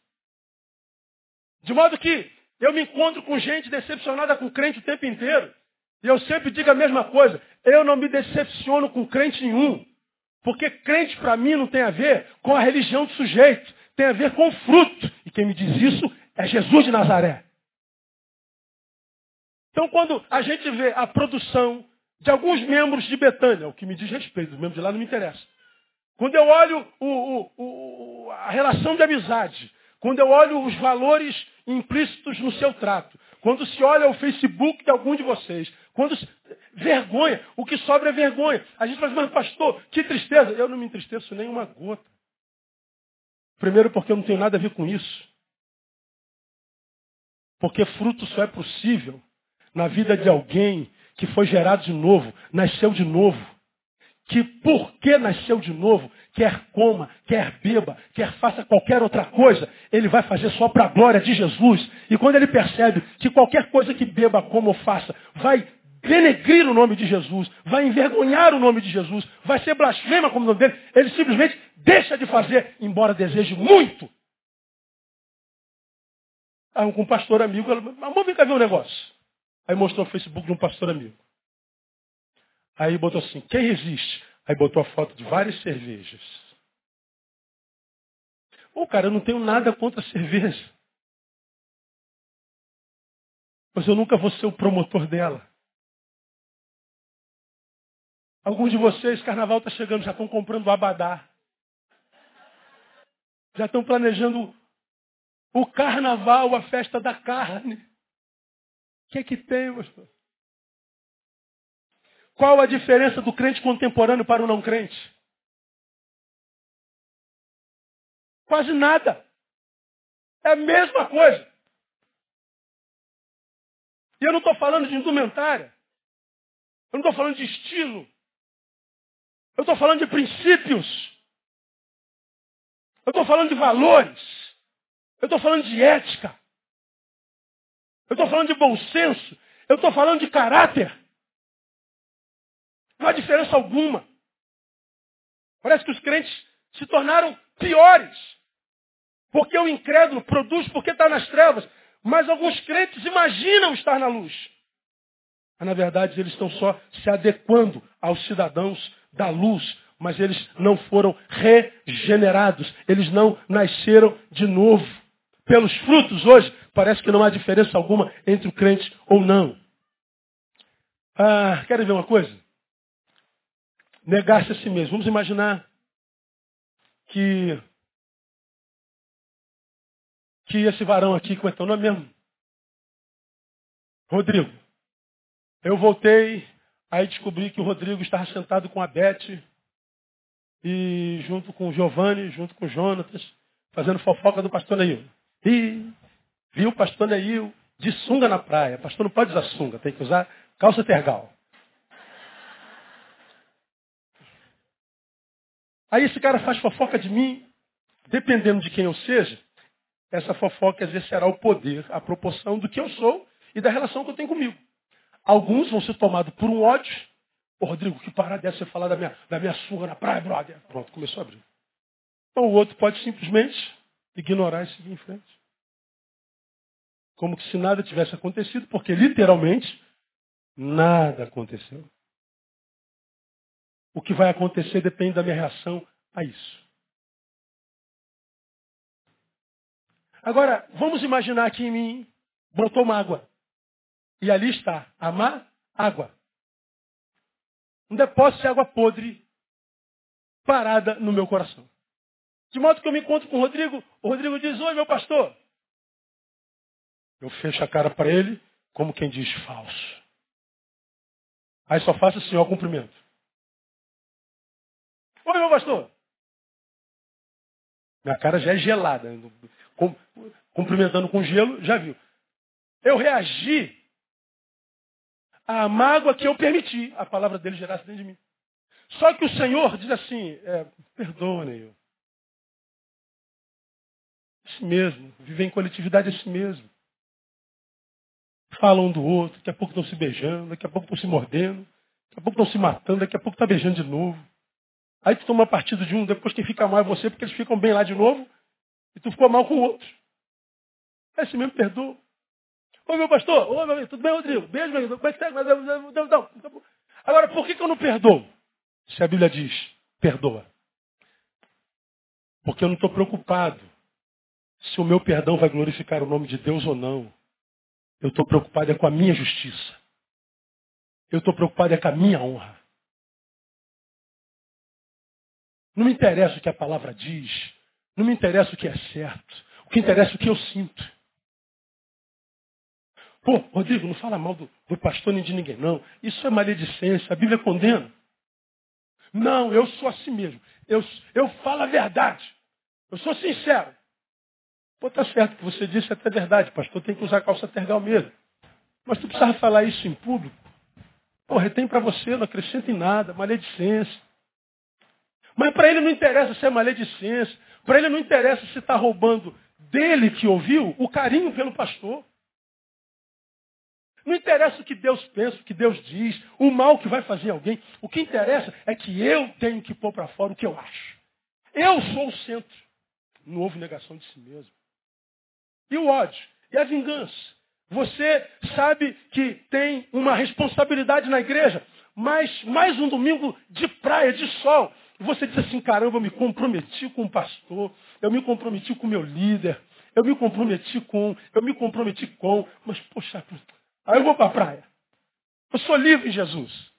De modo que eu me encontro com gente decepcionada com crente o tempo inteiro. E eu sempre digo a mesma coisa. Eu não me decepciono com crente nenhum. Porque crente para mim não tem a ver com a religião do sujeito. Tem a ver com o fruto. E quem me diz isso é Jesus de Nazaré. Então quando a gente vê a produção de alguns membros de Betânia, o que me diz respeito, os membros de lá não me interessa. Quando eu olho o, o, o, a relação de amizade, quando eu olho os valores implícitos no seu trato, quando se olha o Facebook de algum de vocês, quando se... vergonha, o que sobra é vergonha. A gente fala, mas pastor, que tristeza. Eu não me entristeço nem uma gota. Primeiro porque eu não tenho nada a ver com isso. Porque fruto só é possível na vida de alguém que foi gerado de novo, nasceu de novo. Que porque nasceu de novo, quer coma, quer beba, quer faça qualquer outra coisa, ele vai fazer só para a glória de Jesus. E quando ele percebe que qualquer coisa que beba, coma ou faça, vai denegrir o nome de Jesus, vai envergonhar o nome de Jesus, vai ser blasfema como o nome dele, ele simplesmente deixa de fazer, embora deseje muito. Aí um pastor amigo, vamos vir cá ver um negócio. Aí mostrou o Facebook de um pastor amigo. Aí botou assim, quem resiste? Aí botou a foto de várias cervejas. Ô cara, eu não tenho nada contra cerveja. Mas eu nunca vou ser o promotor dela. Alguns de vocês, carnaval está chegando, já estão comprando abadá. Já estão planejando o carnaval, a festa da carne. O que é que tem, pastor? Qual a diferença do crente contemporâneo para o não crente? Quase nada. É a mesma coisa. E eu não estou falando de indumentária. Eu não estou falando de estilo. Eu estou falando de princípios. Eu estou falando de valores. Eu estou falando de ética. Eu estou falando de bom senso. Eu estou falando de caráter. Não há diferença alguma. Parece que os crentes se tornaram piores. Porque o incrédulo produz porque está nas trevas. Mas alguns crentes imaginam estar na luz. Mas, na verdade, eles estão só se adequando aos cidadãos da luz. Mas eles não foram regenerados. Eles não nasceram de novo. Pelos frutos hoje, parece que não há diferença alguma entre o crente ou não. Ah, querem ver uma coisa? Negar-se a si mesmo. Vamos imaginar que que esse varão aqui, como é teu nome mesmo? Rodrigo. Eu voltei, aí descobri que o Rodrigo estava sentado com a Beth e junto com o Giovanni, junto com o Jonatas, fazendo fofoca do pastor Neil. E viu o pastor Neil de sunga na praia. O pastor não pode usar sunga, tem que usar calça tergal. Aí esse cara faz fofoca de mim, dependendo de quem eu seja, essa fofoca exercerá o poder, a proporção do que eu sou e da relação que eu tenho comigo. Alguns vão ser tomados por um ódio, Ô, Rodrigo, que parada é você falar da minha, da minha surra na praia, brother? Pronto, começou a abrir. Então o outro pode simplesmente ignorar e seguir em frente. Como que se nada tivesse acontecido, porque literalmente nada aconteceu. O que vai acontecer depende da minha reação a isso. Agora, vamos imaginar que em mim brotou uma água. E ali está, amar água um depósito de água podre parada no meu coração. De modo que eu me encontro com o Rodrigo, o Rodrigo diz, oi meu pastor. Eu fecho a cara para ele, como quem diz falso. Aí só faço assim, ó, cumprimento. Oi meu pastor. Minha cara já é gelada. Cumprimentando com gelo, já viu. Eu reagi a mágoa que eu permiti a palavra dele gerasse dentro de mim. Só que o Senhor diz assim, é, perdoa, Esse mesmo. Viver em coletividade é esse mesmo. Falam um do outro, daqui a pouco estão se beijando, daqui a pouco estão se mordendo, daqui a pouco estão se matando, daqui a pouco está beijando de novo. Aí tu toma partido de um, depois quem fica mal é você, porque eles ficam bem lá de novo, e tu ficou mal com o outro. É esse mesmo perdoa. Ô meu pastor, ô meu amigo, tudo bem, Rodrigo? Beijo, meu amigo. Como é que tá? Não. Agora, por que, que eu não perdoo? Se a Bíblia diz, perdoa. Porque eu não estou preocupado se o meu perdão vai glorificar o nome de Deus ou não. Eu estou preocupado é com a minha justiça. Eu estou preocupado é com a minha honra. Não me interessa o que a palavra diz. Não me interessa o que é certo. O que interessa é o que eu sinto. Pô, Rodrigo, não fala mal do, do pastor nem de ninguém, não. Isso é maledicência, a Bíblia condena. Não, eu sou assim mesmo. Eu, eu falo a verdade. Eu sou sincero. Pô, tá certo que você disse, é até verdade. Pastor tem que usar calça tergal mesmo. Mas tu precisava falar isso em público. Pô, retém para você, não acrescenta em nada, maledicência. Mas para ele não interessa se é maledicência. Para ele não interessa se está roubando dele que ouviu o carinho pelo pastor. Não interessa o que Deus pensa, o que Deus diz, o mal que vai fazer alguém. O que interessa é que eu tenho que pôr para fora o que eu acho. Eu sou o centro. Não houve negação de si mesmo. E o ódio? E a vingança? Você sabe que tem uma responsabilidade na igreja, mas mais um domingo de praia, de sol. Você diz assim, caramba, eu me comprometi com o pastor, eu me comprometi com o meu líder, eu me comprometi com, eu me comprometi com, mas poxa, Aí eu vou para a praia. Eu sou livre, Jesus.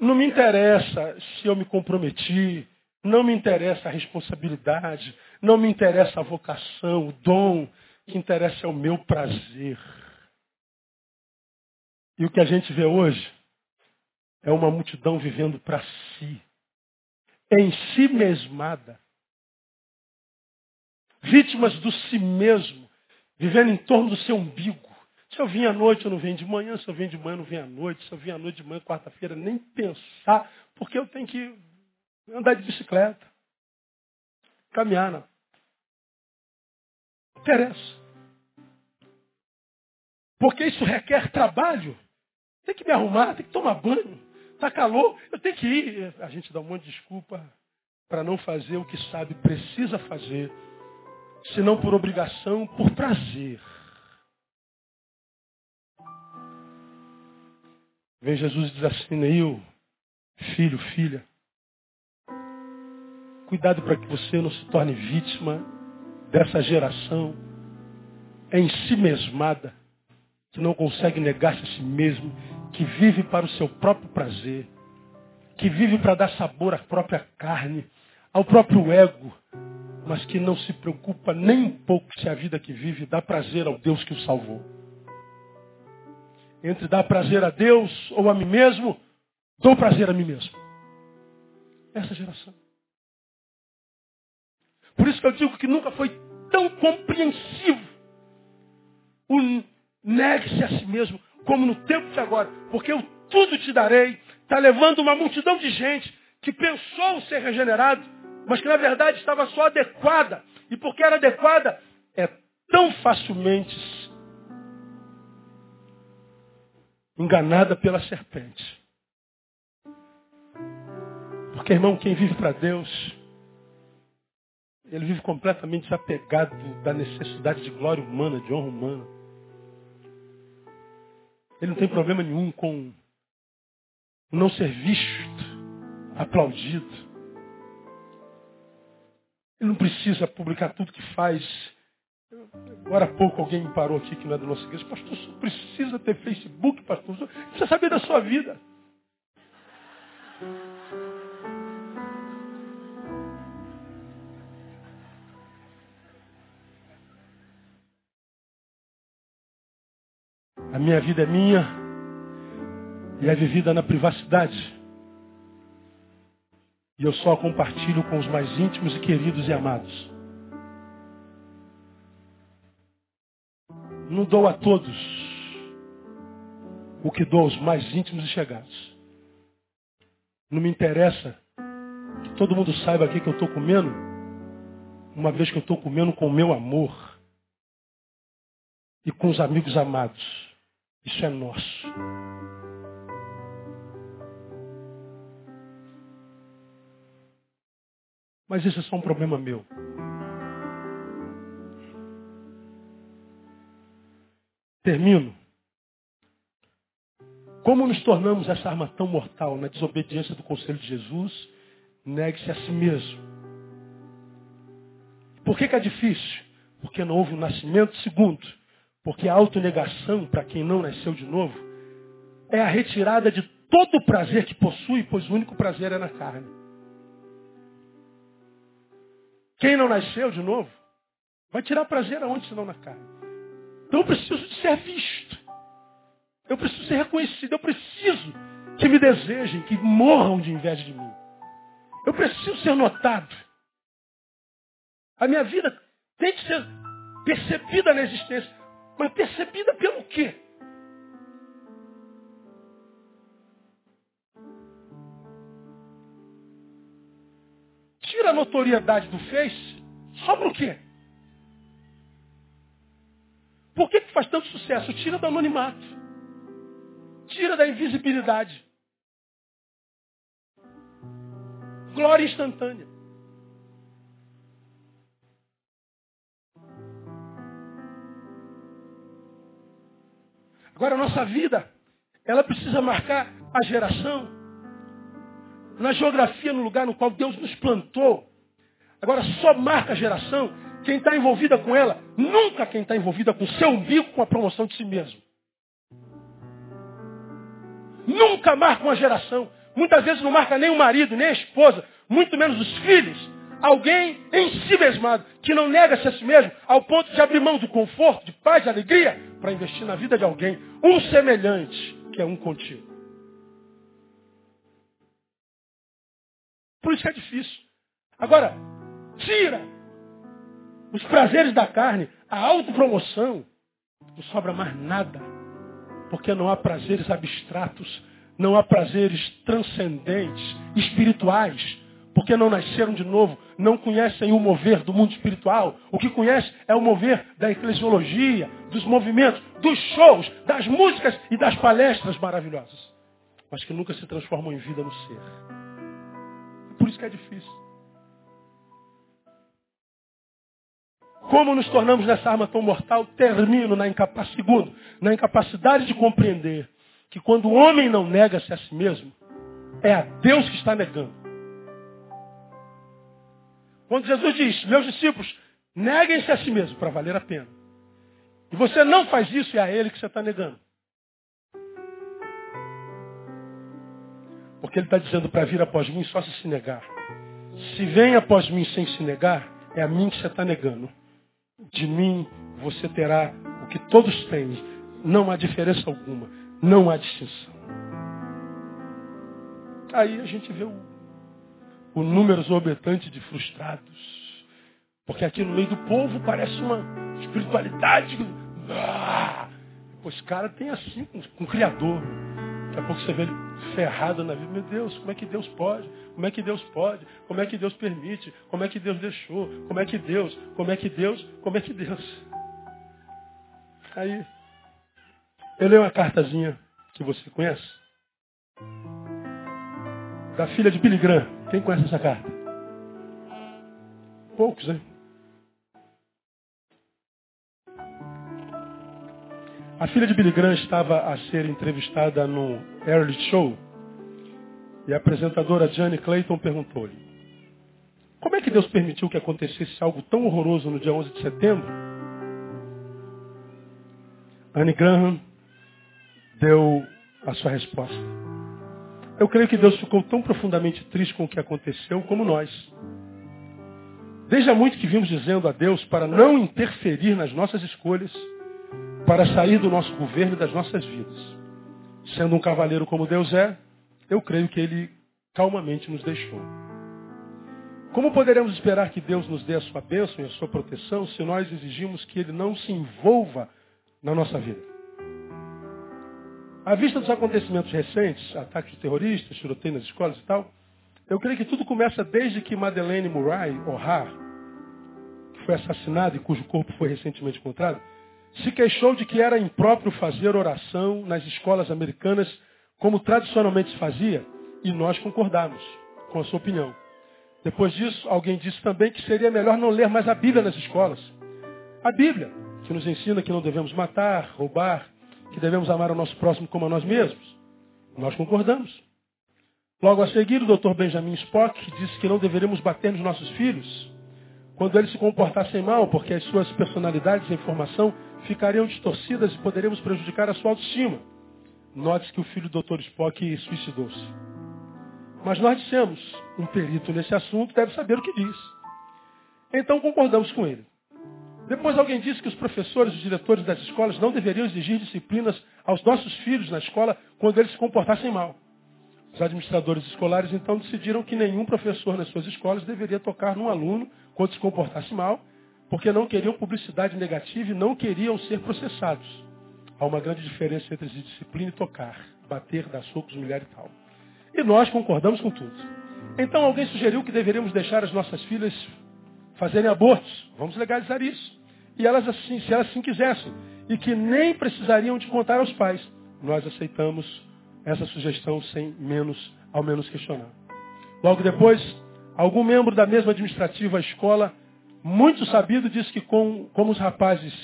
Não me interessa se eu me comprometi, não me interessa a responsabilidade, não me interessa a vocação, o dom, o que interessa é o meu prazer. E o que a gente vê hoje é uma multidão vivendo para si, em si mesmada, vítimas do si mesmo, vivendo em torno do seu umbigo. Se eu vim à noite, eu não venho de manhã. Se eu venho de manhã, eu não venho à noite. Se eu vim à noite de manhã, quarta-feira, nem pensar, porque eu tenho que andar de bicicleta, caminhar. Não. Interessa. Porque isso requer trabalho. Tem que me arrumar, tem que tomar banho. Está calor, eu tenho que ir. A gente dá um monte de desculpa para não fazer o que sabe precisa fazer, se não por obrigação, por prazer. Vem Jesus e diz assim, Neil, filho, filha, cuidado para que você não se torne vítima dessa geração em si mesmada, que não consegue negar-se a si mesmo, que vive para o seu próprio prazer, que vive para dar sabor à própria carne, ao próprio ego, mas que não se preocupa nem um pouco se a vida que vive dá prazer ao Deus que o salvou entre dar prazer a Deus ou a mim mesmo, dou prazer a mim mesmo. essa geração. Por isso que eu digo que nunca foi tão compreensivo o negue-se a si mesmo como no tempo de agora. Porque eu tudo te darei. Está levando uma multidão de gente que pensou ser regenerado, mas que na verdade estava só adequada. E porque era adequada, é tão facilmente enganada pela serpente. Porque, irmão, quem vive para Deus, ele vive completamente desapegado da necessidade de glória humana, de honra humana. Ele não tem problema nenhum com não ser visto, aplaudido. Ele não precisa publicar tudo que faz. Agora há pouco alguém me parou aqui que não é da nossa igreja. Pastor, você precisa ter Facebook, pastor. Você precisa saber da sua vida. A minha vida é minha e é vivida na privacidade. E eu só compartilho com os mais íntimos e queridos e amados. Não dou a todos o que dou aos mais íntimos e chegados. Não me interessa que todo mundo saiba aqui que eu estou comendo, uma vez que eu estou comendo com o meu amor e com os amigos amados. Isso é nosso. Mas isso é só um problema meu. Termino. Como nos tornamos essa arma tão mortal na desobediência do conselho de Jesus? Negue-se a si mesmo. Por que, que é difícil? Porque não houve um nascimento. Segundo, porque a autonegação, para quem não nasceu de novo, é a retirada de todo o prazer que possui, pois o único prazer é na carne. Quem não nasceu de novo, vai tirar prazer aonde senão na carne. Então eu preciso de ser visto. Eu preciso ser reconhecido. Eu preciso que me desejem, que morram de inveja de mim. Eu preciso ser notado. A minha vida tem que ser percebida na existência. Mas percebida pelo quê? tira a notoriedade do Face, sobra o quê? Por que, que faz tanto sucesso? Tira do anonimato. Tira da invisibilidade. Glória instantânea. Agora a nossa vida, ela precisa marcar a geração na geografia, no lugar no qual Deus nos plantou. Agora, só marca a geração quem está envolvida com ela, nunca quem está envolvida com seu umbigo, com a promoção de si mesmo. Nunca marca uma geração. Muitas vezes não marca nem o marido, nem a esposa, muito menos os filhos. Alguém em si mesmado, que não nega-se a si mesmo, ao ponto de abrir mão do conforto, de paz, de alegria, para investir na vida de alguém. Um semelhante, que é um contigo. Por isso que é difícil. Agora, tira os prazeres da carne, a autopromoção, não sobra mais nada. Porque não há prazeres abstratos, não há prazeres transcendentes, espirituais. Porque não nasceram de novo, não conhecem o mover do mundo espiritual. O que conhece é o mover da eclesiologia, dos movimentos, dos shows, das músicas e das palestras maravilhosas. Mas que nunca se transformam em vida no ser. Por isso que é difícil. Como nos tornamos nessa arma tão mortal? Termino na incapacidade, segundo, na incapacidade de compreender que quando o homem não nega-se a si mesmo, é a Deus que está negando. Quando Jesus diz, meus discípulos, neguem-se a si mesmo para valer a pena. E você não faz isso, é a Ele que você está negando. Porque ele está dizendo para vir após mim só se se negar. Se vem após mim sem se negar, é a mim que você está negando. De mim você terá o que todos têm. Não há diferença alguma. Não há distinção. Aí a gente vê o, o número exorbitante de frustrados. Porque aqui no meio do povo parece uma espiritualidade. Ah, esse cara tem assim, com, com o Criador. Daqui a pouco você vê ele ferrado na vida. Meu Deus, como é que Deus pode? Como é que Deus pode? Como é que Deus permite? Como é que Deus deixou? Como é que Deus? Como é que Deus? Como é que Deus? Aí, eu leio uma cartazinha que você conhece. Da filha de Billy Graham. Quem conhece essa carta? Poucos, hein? A filha de Billy Graham estava a ser entrevistada no Early Show e a apresentadora Jane Clayton perguntou-lhe: Como é que Deus permitiu que acontecesse algo tão horroroso no dia 11 de setembro? Anne Graham deu a sua resposta. Eu creio que Deus ficou tão profundamente triste com o que aconteceu como nós. Desde há muito que vimos dizendo a Deus para não interferir nas nossas escolhas, para sair do nosso governo e das nossas vidas. Sendo um cavaleiro como Deus é, eu creio que ele calmamente nos deixou. Como poderemos esperar que Deus nos dê a sua bênção e a sua proteção se nós exigimos que ele não se envolva na nossa vida? À vista dos acontecimentos recentes, ataques terroristas, tiroteio nas escolas e tal, eu creio que tudo começa desde que Madeleine Murray O'Hara, que foi assassinada e cujo corpo foi recentemente encontrado, se queixou de que era impróprio fazer oração nas escolas americanas como tradicionalmente se fazia, e nós concordamos com a sua opinião. Depois disso, alguém disse também que seria melhor não ler mais a Bíblia nas escolas. A Bíblia, que nos ensina que não devemos matar, roubar, que devemos amar o nosso próximo como a nós mesmos. Nós concordamos. Logo a seguir, o Dr. Benjamin Spock disse que não deveríamos bater nos nossos filhos quando eles se comportassem mal, porque as suas personalidades e informação ficariam distorcidas e poderíamos prejudicar a sua autoestima. Note que o filho do Dr. Spock suicidou-se. Mas nós dissemos, um perito nesse assunto deve saber o que diz. Então concordamos com ele. Depois alguém disse que os professores os diretores das escolas não deveriam exigir disciplinas aos nossos filhos na escola quando eles se comportassem mal. Os administradores escolares então decidiram que nenhum professor nas suas escolas deveria tocar num aluno quando se comportasse mal, porque não queriam publicidade negativa e não queriam ser processados. Há uma grande diferença entre disciplina e tocar, bater, dar socos, humilhar e tal. E nós concordamos com tudo. Então alguém sugeriu que deveríamos deixar as nossas filhas fazerem abortos. Vamos legalizar isso. E elas assim, se elas assim quisessem. E que nem precisariam de contar aos pais. Nós aceitamos essa sugestão sem menos, ao menos questionar. Logo depois, algum membro da mesma administrativa escola, muito sabido, disse que com, como os rapazes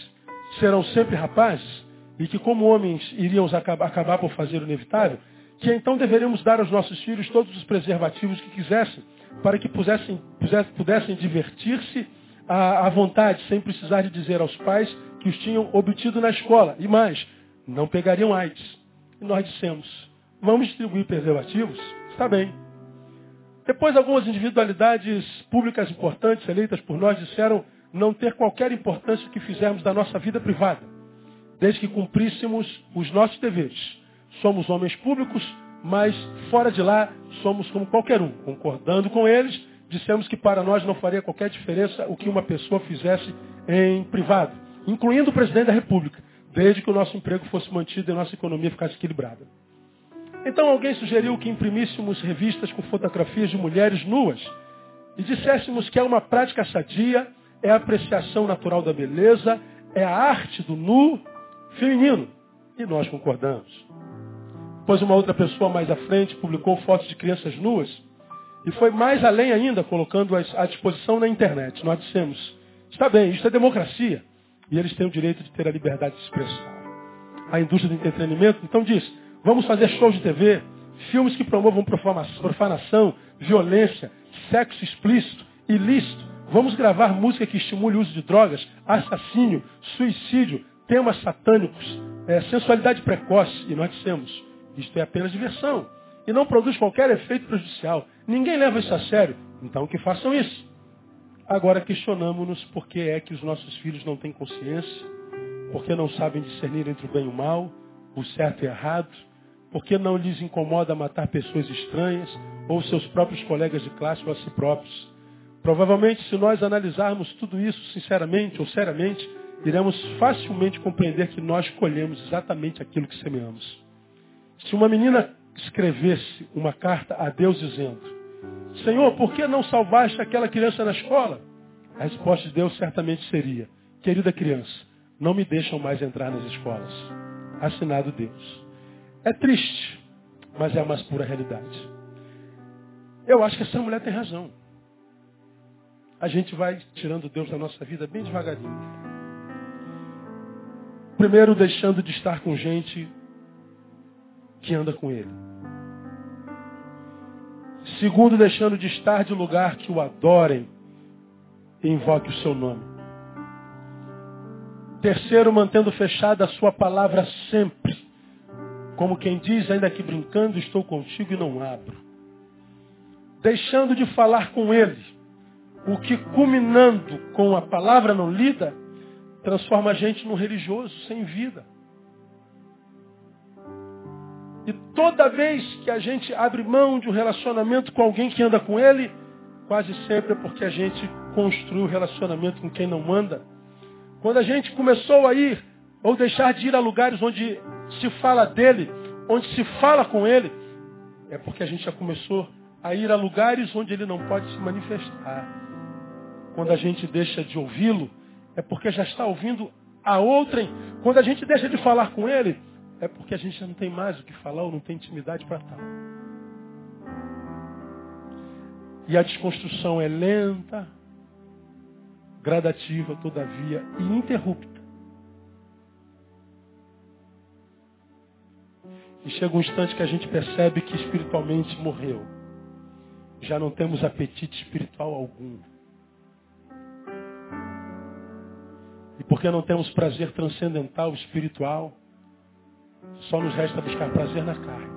serão sempre rapazes, e que como homens iríamos acabar, acabar por fazer o inevitável, que então deveríamos dar aos nossos filhos todos os preservativos que quisessem, para que pudessem, pudessem divertir-se à, à vontade, sem precisar de dizer aos pais que os tinham obtido na escola. E mais, não pegariam AIDS. E nós dissemos, vamos distribuir preservativos? Está bem. Depois, algumas individualidades públicas importantes, eleitas por nós, disseram não ter qualquer importância o que fizermos da nossa vida privada, desde que cumpríssemos os nossos deveres. Somos homens públicos, mas fora de lá somos como qualquer um. Concordando com eles, dissemos que para nós não faria qualquer diferença o que uma pessoa fizesse em privado, incluindo o presidente da República, desde que o nosso emprego fosse mantido e a nossa economia ficasse equilibrada. Então alguém sugeriu que imprimíssemos revistas com fotografias de mulheres nuas e disséssemos que é uma prática sadia, é a apreciação natural da beleza, é a arte do nu feminino. E nós concordamos. Pois uma outra pessoa mais à frente publicou fotos de crianças nuas e foi mais além ainda, colocando-as à disposição na internet. Nós dissemos, está bem, isso é democracia. E eles têm o direito de ter a liberdade de expressar. A indústria do entretenimento, então diz, Vamos fazer shows de TV, filmes que promovam profanação, violência, sexo explícito, ilícito. Vamos gravar música que estimule o uso de drogas, assassínio, suicídio, temas satânicos, é, sensualidade precoce. E nós dissemos, isto é apenas diversão. E não produz qualquer efeito prejudicial. Ninguém leva isso a sério. Então que façam isso. Agora questionamos-nos por que é que os nossos filhos não têm consciência, porque não sabem discernir entre o bem e o mal, o certo e o errado, Porque não lhes incomoda matar pessoas estranhas, ou seus próprios colegas de classe, ou a si próprios. Provavelmente, se nós analisarmos tudo isso sinceramente ou seriamente, iremos facilmente compreender que nós colhemos exatamente aquilo que semeamos. Se uma menina escrevesse uma carta a Deus dizendo, Senhor, por que não salvaste aquela criança na escola? A resposta de Deus certamente seria, querida criança, não me deixam mais entrar nas escolas. Assinado Deus. É triste, mas é a mais pura realidade. Eu acho que essa mulher tem razão. A gente vai tirando Deus da nossa vida bem devagarinho. Primeiro, deixando de estar com gente que anda com Ele. Segundo, deixando de estar de lugar que o adorem e invoque o seu nome. Terceiro, mantendo fechada a sua palavra sempre. Como quem diz, ainda que brincando, estou contigo e não abro. Deixando de falar com ele. O que culminando com a palavra não lida, transforma a gente num religioso sem vida. E toda vez que a gente abre mão de um relacionamento com alguém que anda com ele, quase sempre é porque a gente construiu relacionamento com quem não anda. Quando a gente começou a ir ou deixar de ir a lugares onde se fala dele, onde se fala com ele, é porque a gente já começou a ir a lugares onde ele não pode se manifestar. Quando a gente deixa de ouvi-lo, é porque já está ouvindo a outrem. Quando a gente deixa de falar com ele, é porque a gente não tem mais o que falar ou não tem intimidade para tal. E a desconstrução é lenta, gradativa, todavia, e interrupta. E chega um instante que a gente percebe que espiritualmente morreu. Já não temos apetite espiritual algum. E porque não temos prazer transcendental, espiritual, só nos resta buscar prazer na carne.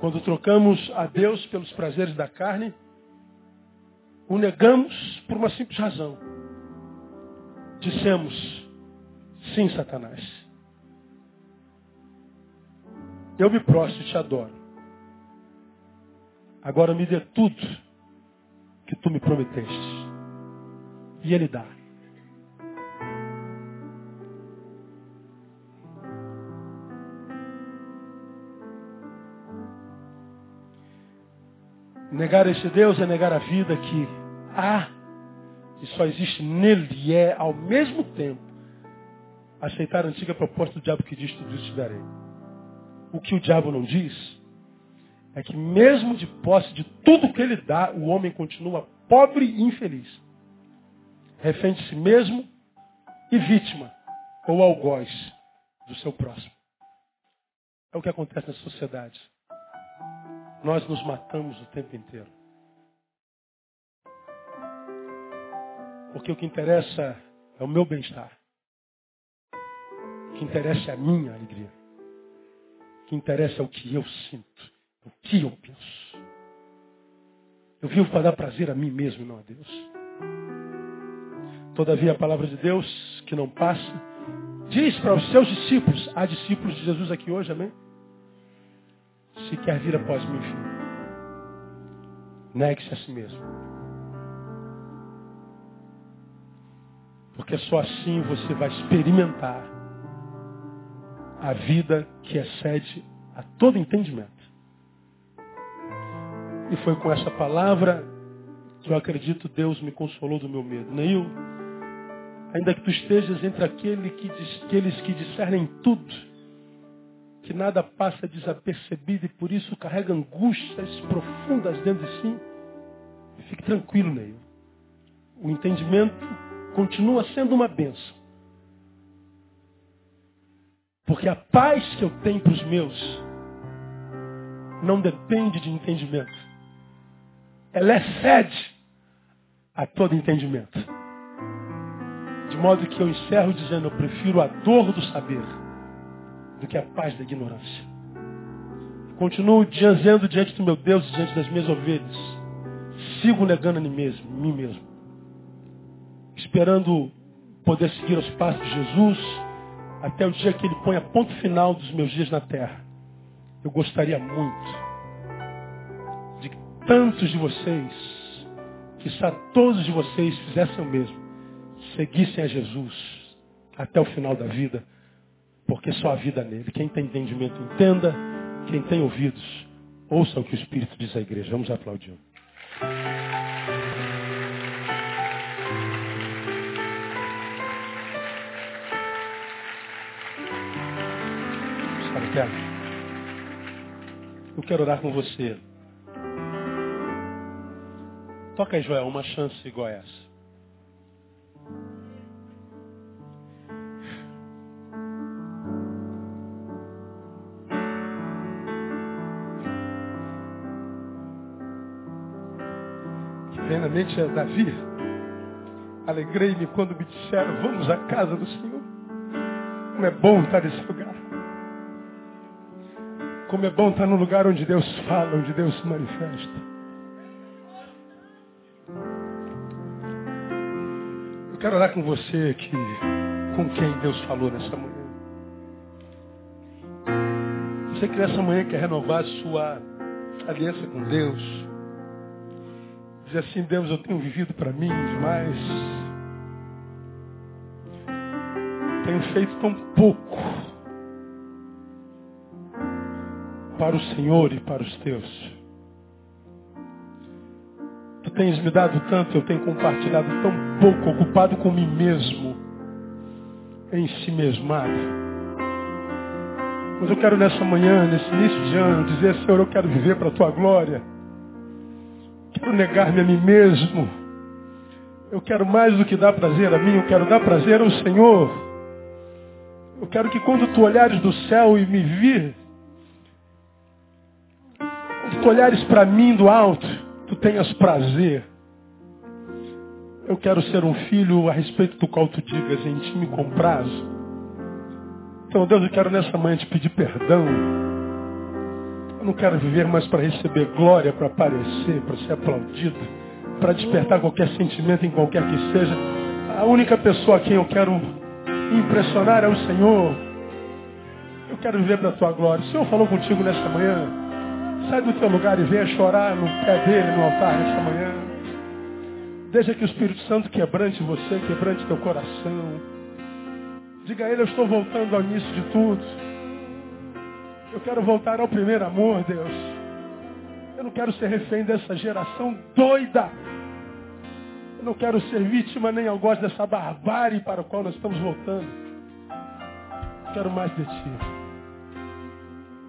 Quando trocamos a Deus pelos prazeres da carne, o negamos por uma simples razão. Dissemos, sim, Satanás. Eu me prostro e te adoro. Agora me dê tudo que tu me prometeste. E ele dá. Negar esse Deus é negar a vida que há e só existe nele e é ao mesmo tempo aceitar a antiga proposta do diabo que diz tudo isso te darei. O que o diabo não diz é que mesmo de posse de tudo que ele dá, o homem continua pobre e infeliz. Refém de si mesmo e vítima ou algoz do seu próximo. É o que acontece na sociedade nós nos matamos o tempo inteiro. Porque o que interessa é o meu bem-estar. O que interessa é a minha alegria. O que interessa é o que eu sinto, o que eu penso. Eu vivo para dar prazer a mim mesmo, não a Deus. Todavia a palavra de Deus, que não passa, diz para os seus discípulos, há discípulos de Jesus aqui hoje, amém? Se quer vir após mim, filho, negue-se a si mesmo. Porque só assim você vai experimentar a vida que excede a todo entendimento. E foi com essa palavra que eu acredito Deus me consolou do meu medo. Neil, ainda que tu estejas entre aquele que, aqueles que discernem tudo, que nada passa desapercebido e por isso carrega angústias profundas dentro de si. Fique tranquilo, Neil. O entendimento continua sendo uma benção. Porque a paz que eu tenho para os meus não depende de entendimento. Ela excede a todo entendimento. De modo que eu encerro dizendo, eu prefiro a dor do saber do que a paz da ignorância. Continuo dizendo diante do meu Deus, diante das minhas ovelhas. Sigo negando a mim mesmo, mim mesmo. Esperando poder seguir os passos de Jesus até o dia que ele põe a ponto final dos meus dias na terra. Eu gostaria muito de que tantos de vocês, que todos de vocês fizessem o mesmo, seguissem a Jesus até o final da vida, porque só a vida nele. Quem tem entendimento, entenda. Quem tem ouvidos, ouça o que o Espírito diz à igreja. Vamos aplaudir. Eu quero orar com você. Toca aí, Joel, uma chance igual a essa. Plenamente é Davi. Alegrei-me quando me disseram, vamos à casa do Senhor. Como é bom estar nesse lugar. Como é bom estar no lugar onde Deus fala, onde Deus se manifesta. Eu quero orar com você que, com quem Deus falou nessa manhã. Você que nessa manhã quer renovar a sua aliança com Deus. Dizer assim, Deus, eu tenho vivido para mim demais. Tenho feito tão pouco para o Senhor e para os teus. Tu tens me dado tanto, eu tenho compartilhado tão pouco, ocupado com mim mesmo, em si mesmado. Mas eu quero nessa manhã, nesse início de ano, dizer, Senhor, eu quero viver para a tua glória. Quero negar-me a mim mesmo. Eu quero mais do que dar prazer a mim, eu quero dar prazer ao Senhor. Eu quero que quando tu olhares do céu e me vir, tu olhares para mim do alto, tu tenhas prazer. Eu quero ser um filho a respeito do qual tu digas em ti me. Então, Deus, eu quero nessa manhã te pedir perdão. Eu não quero viver mais para receber glória, para aparecer, para ser aplaudido, para despertar qualquer sentimento em qualquer que seja. A única pessoa a quem eu quero impressionar é o Senhor. Eu quero viver para a tua glória. O Senhor falou contigo nessa manhã. Sai do teu lugar e venha chorar no pé dele, no altar nesta manhã. Deixa que o Espírito Santo quebrante você, quebrante teu coração. Diga a ele, eu estou voltando ao início de tudo. Eu quero voltar ao primeiro amor, Deus. Eu não quero ser refém dessa geração doida. Eu não quero ser vítima nem algoz dessa barbárie para a qual nós estamos voltando. Eu quero mais de ti.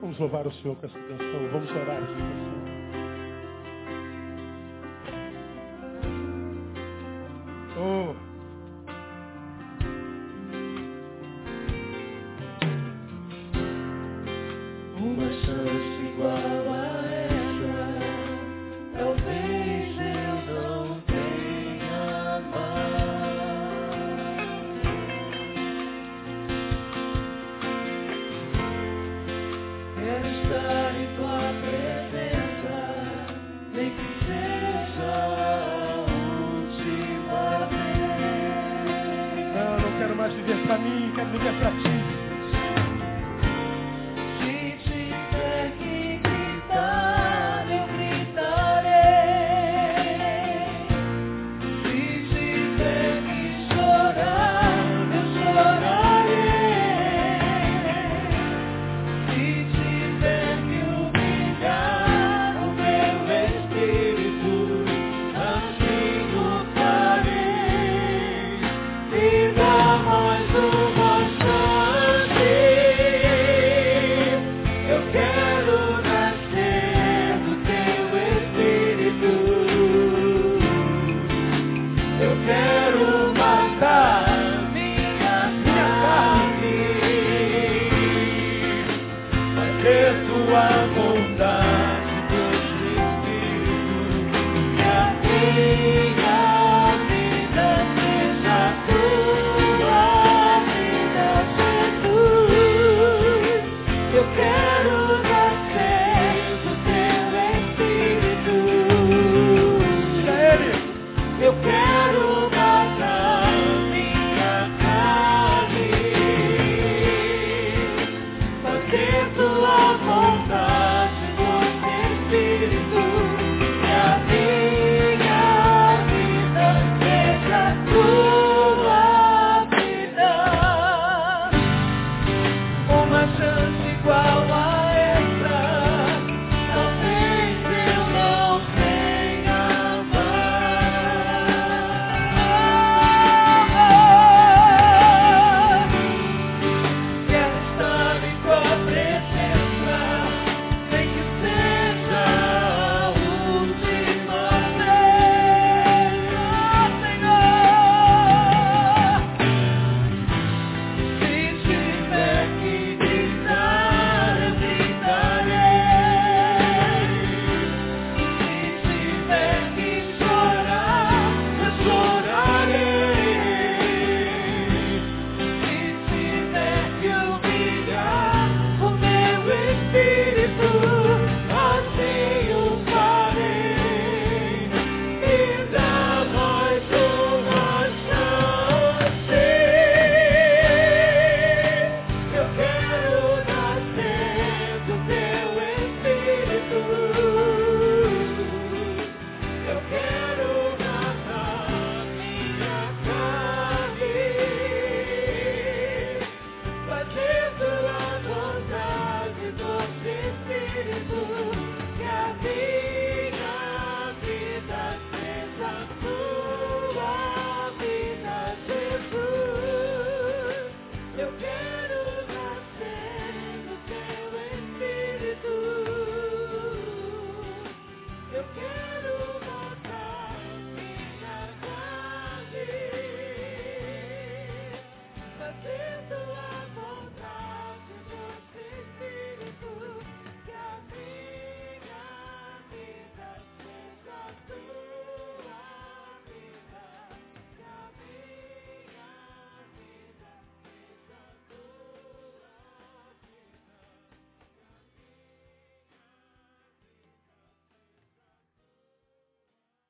Vamos louvar o Senhor com essa canção. Vamos orar. Oh.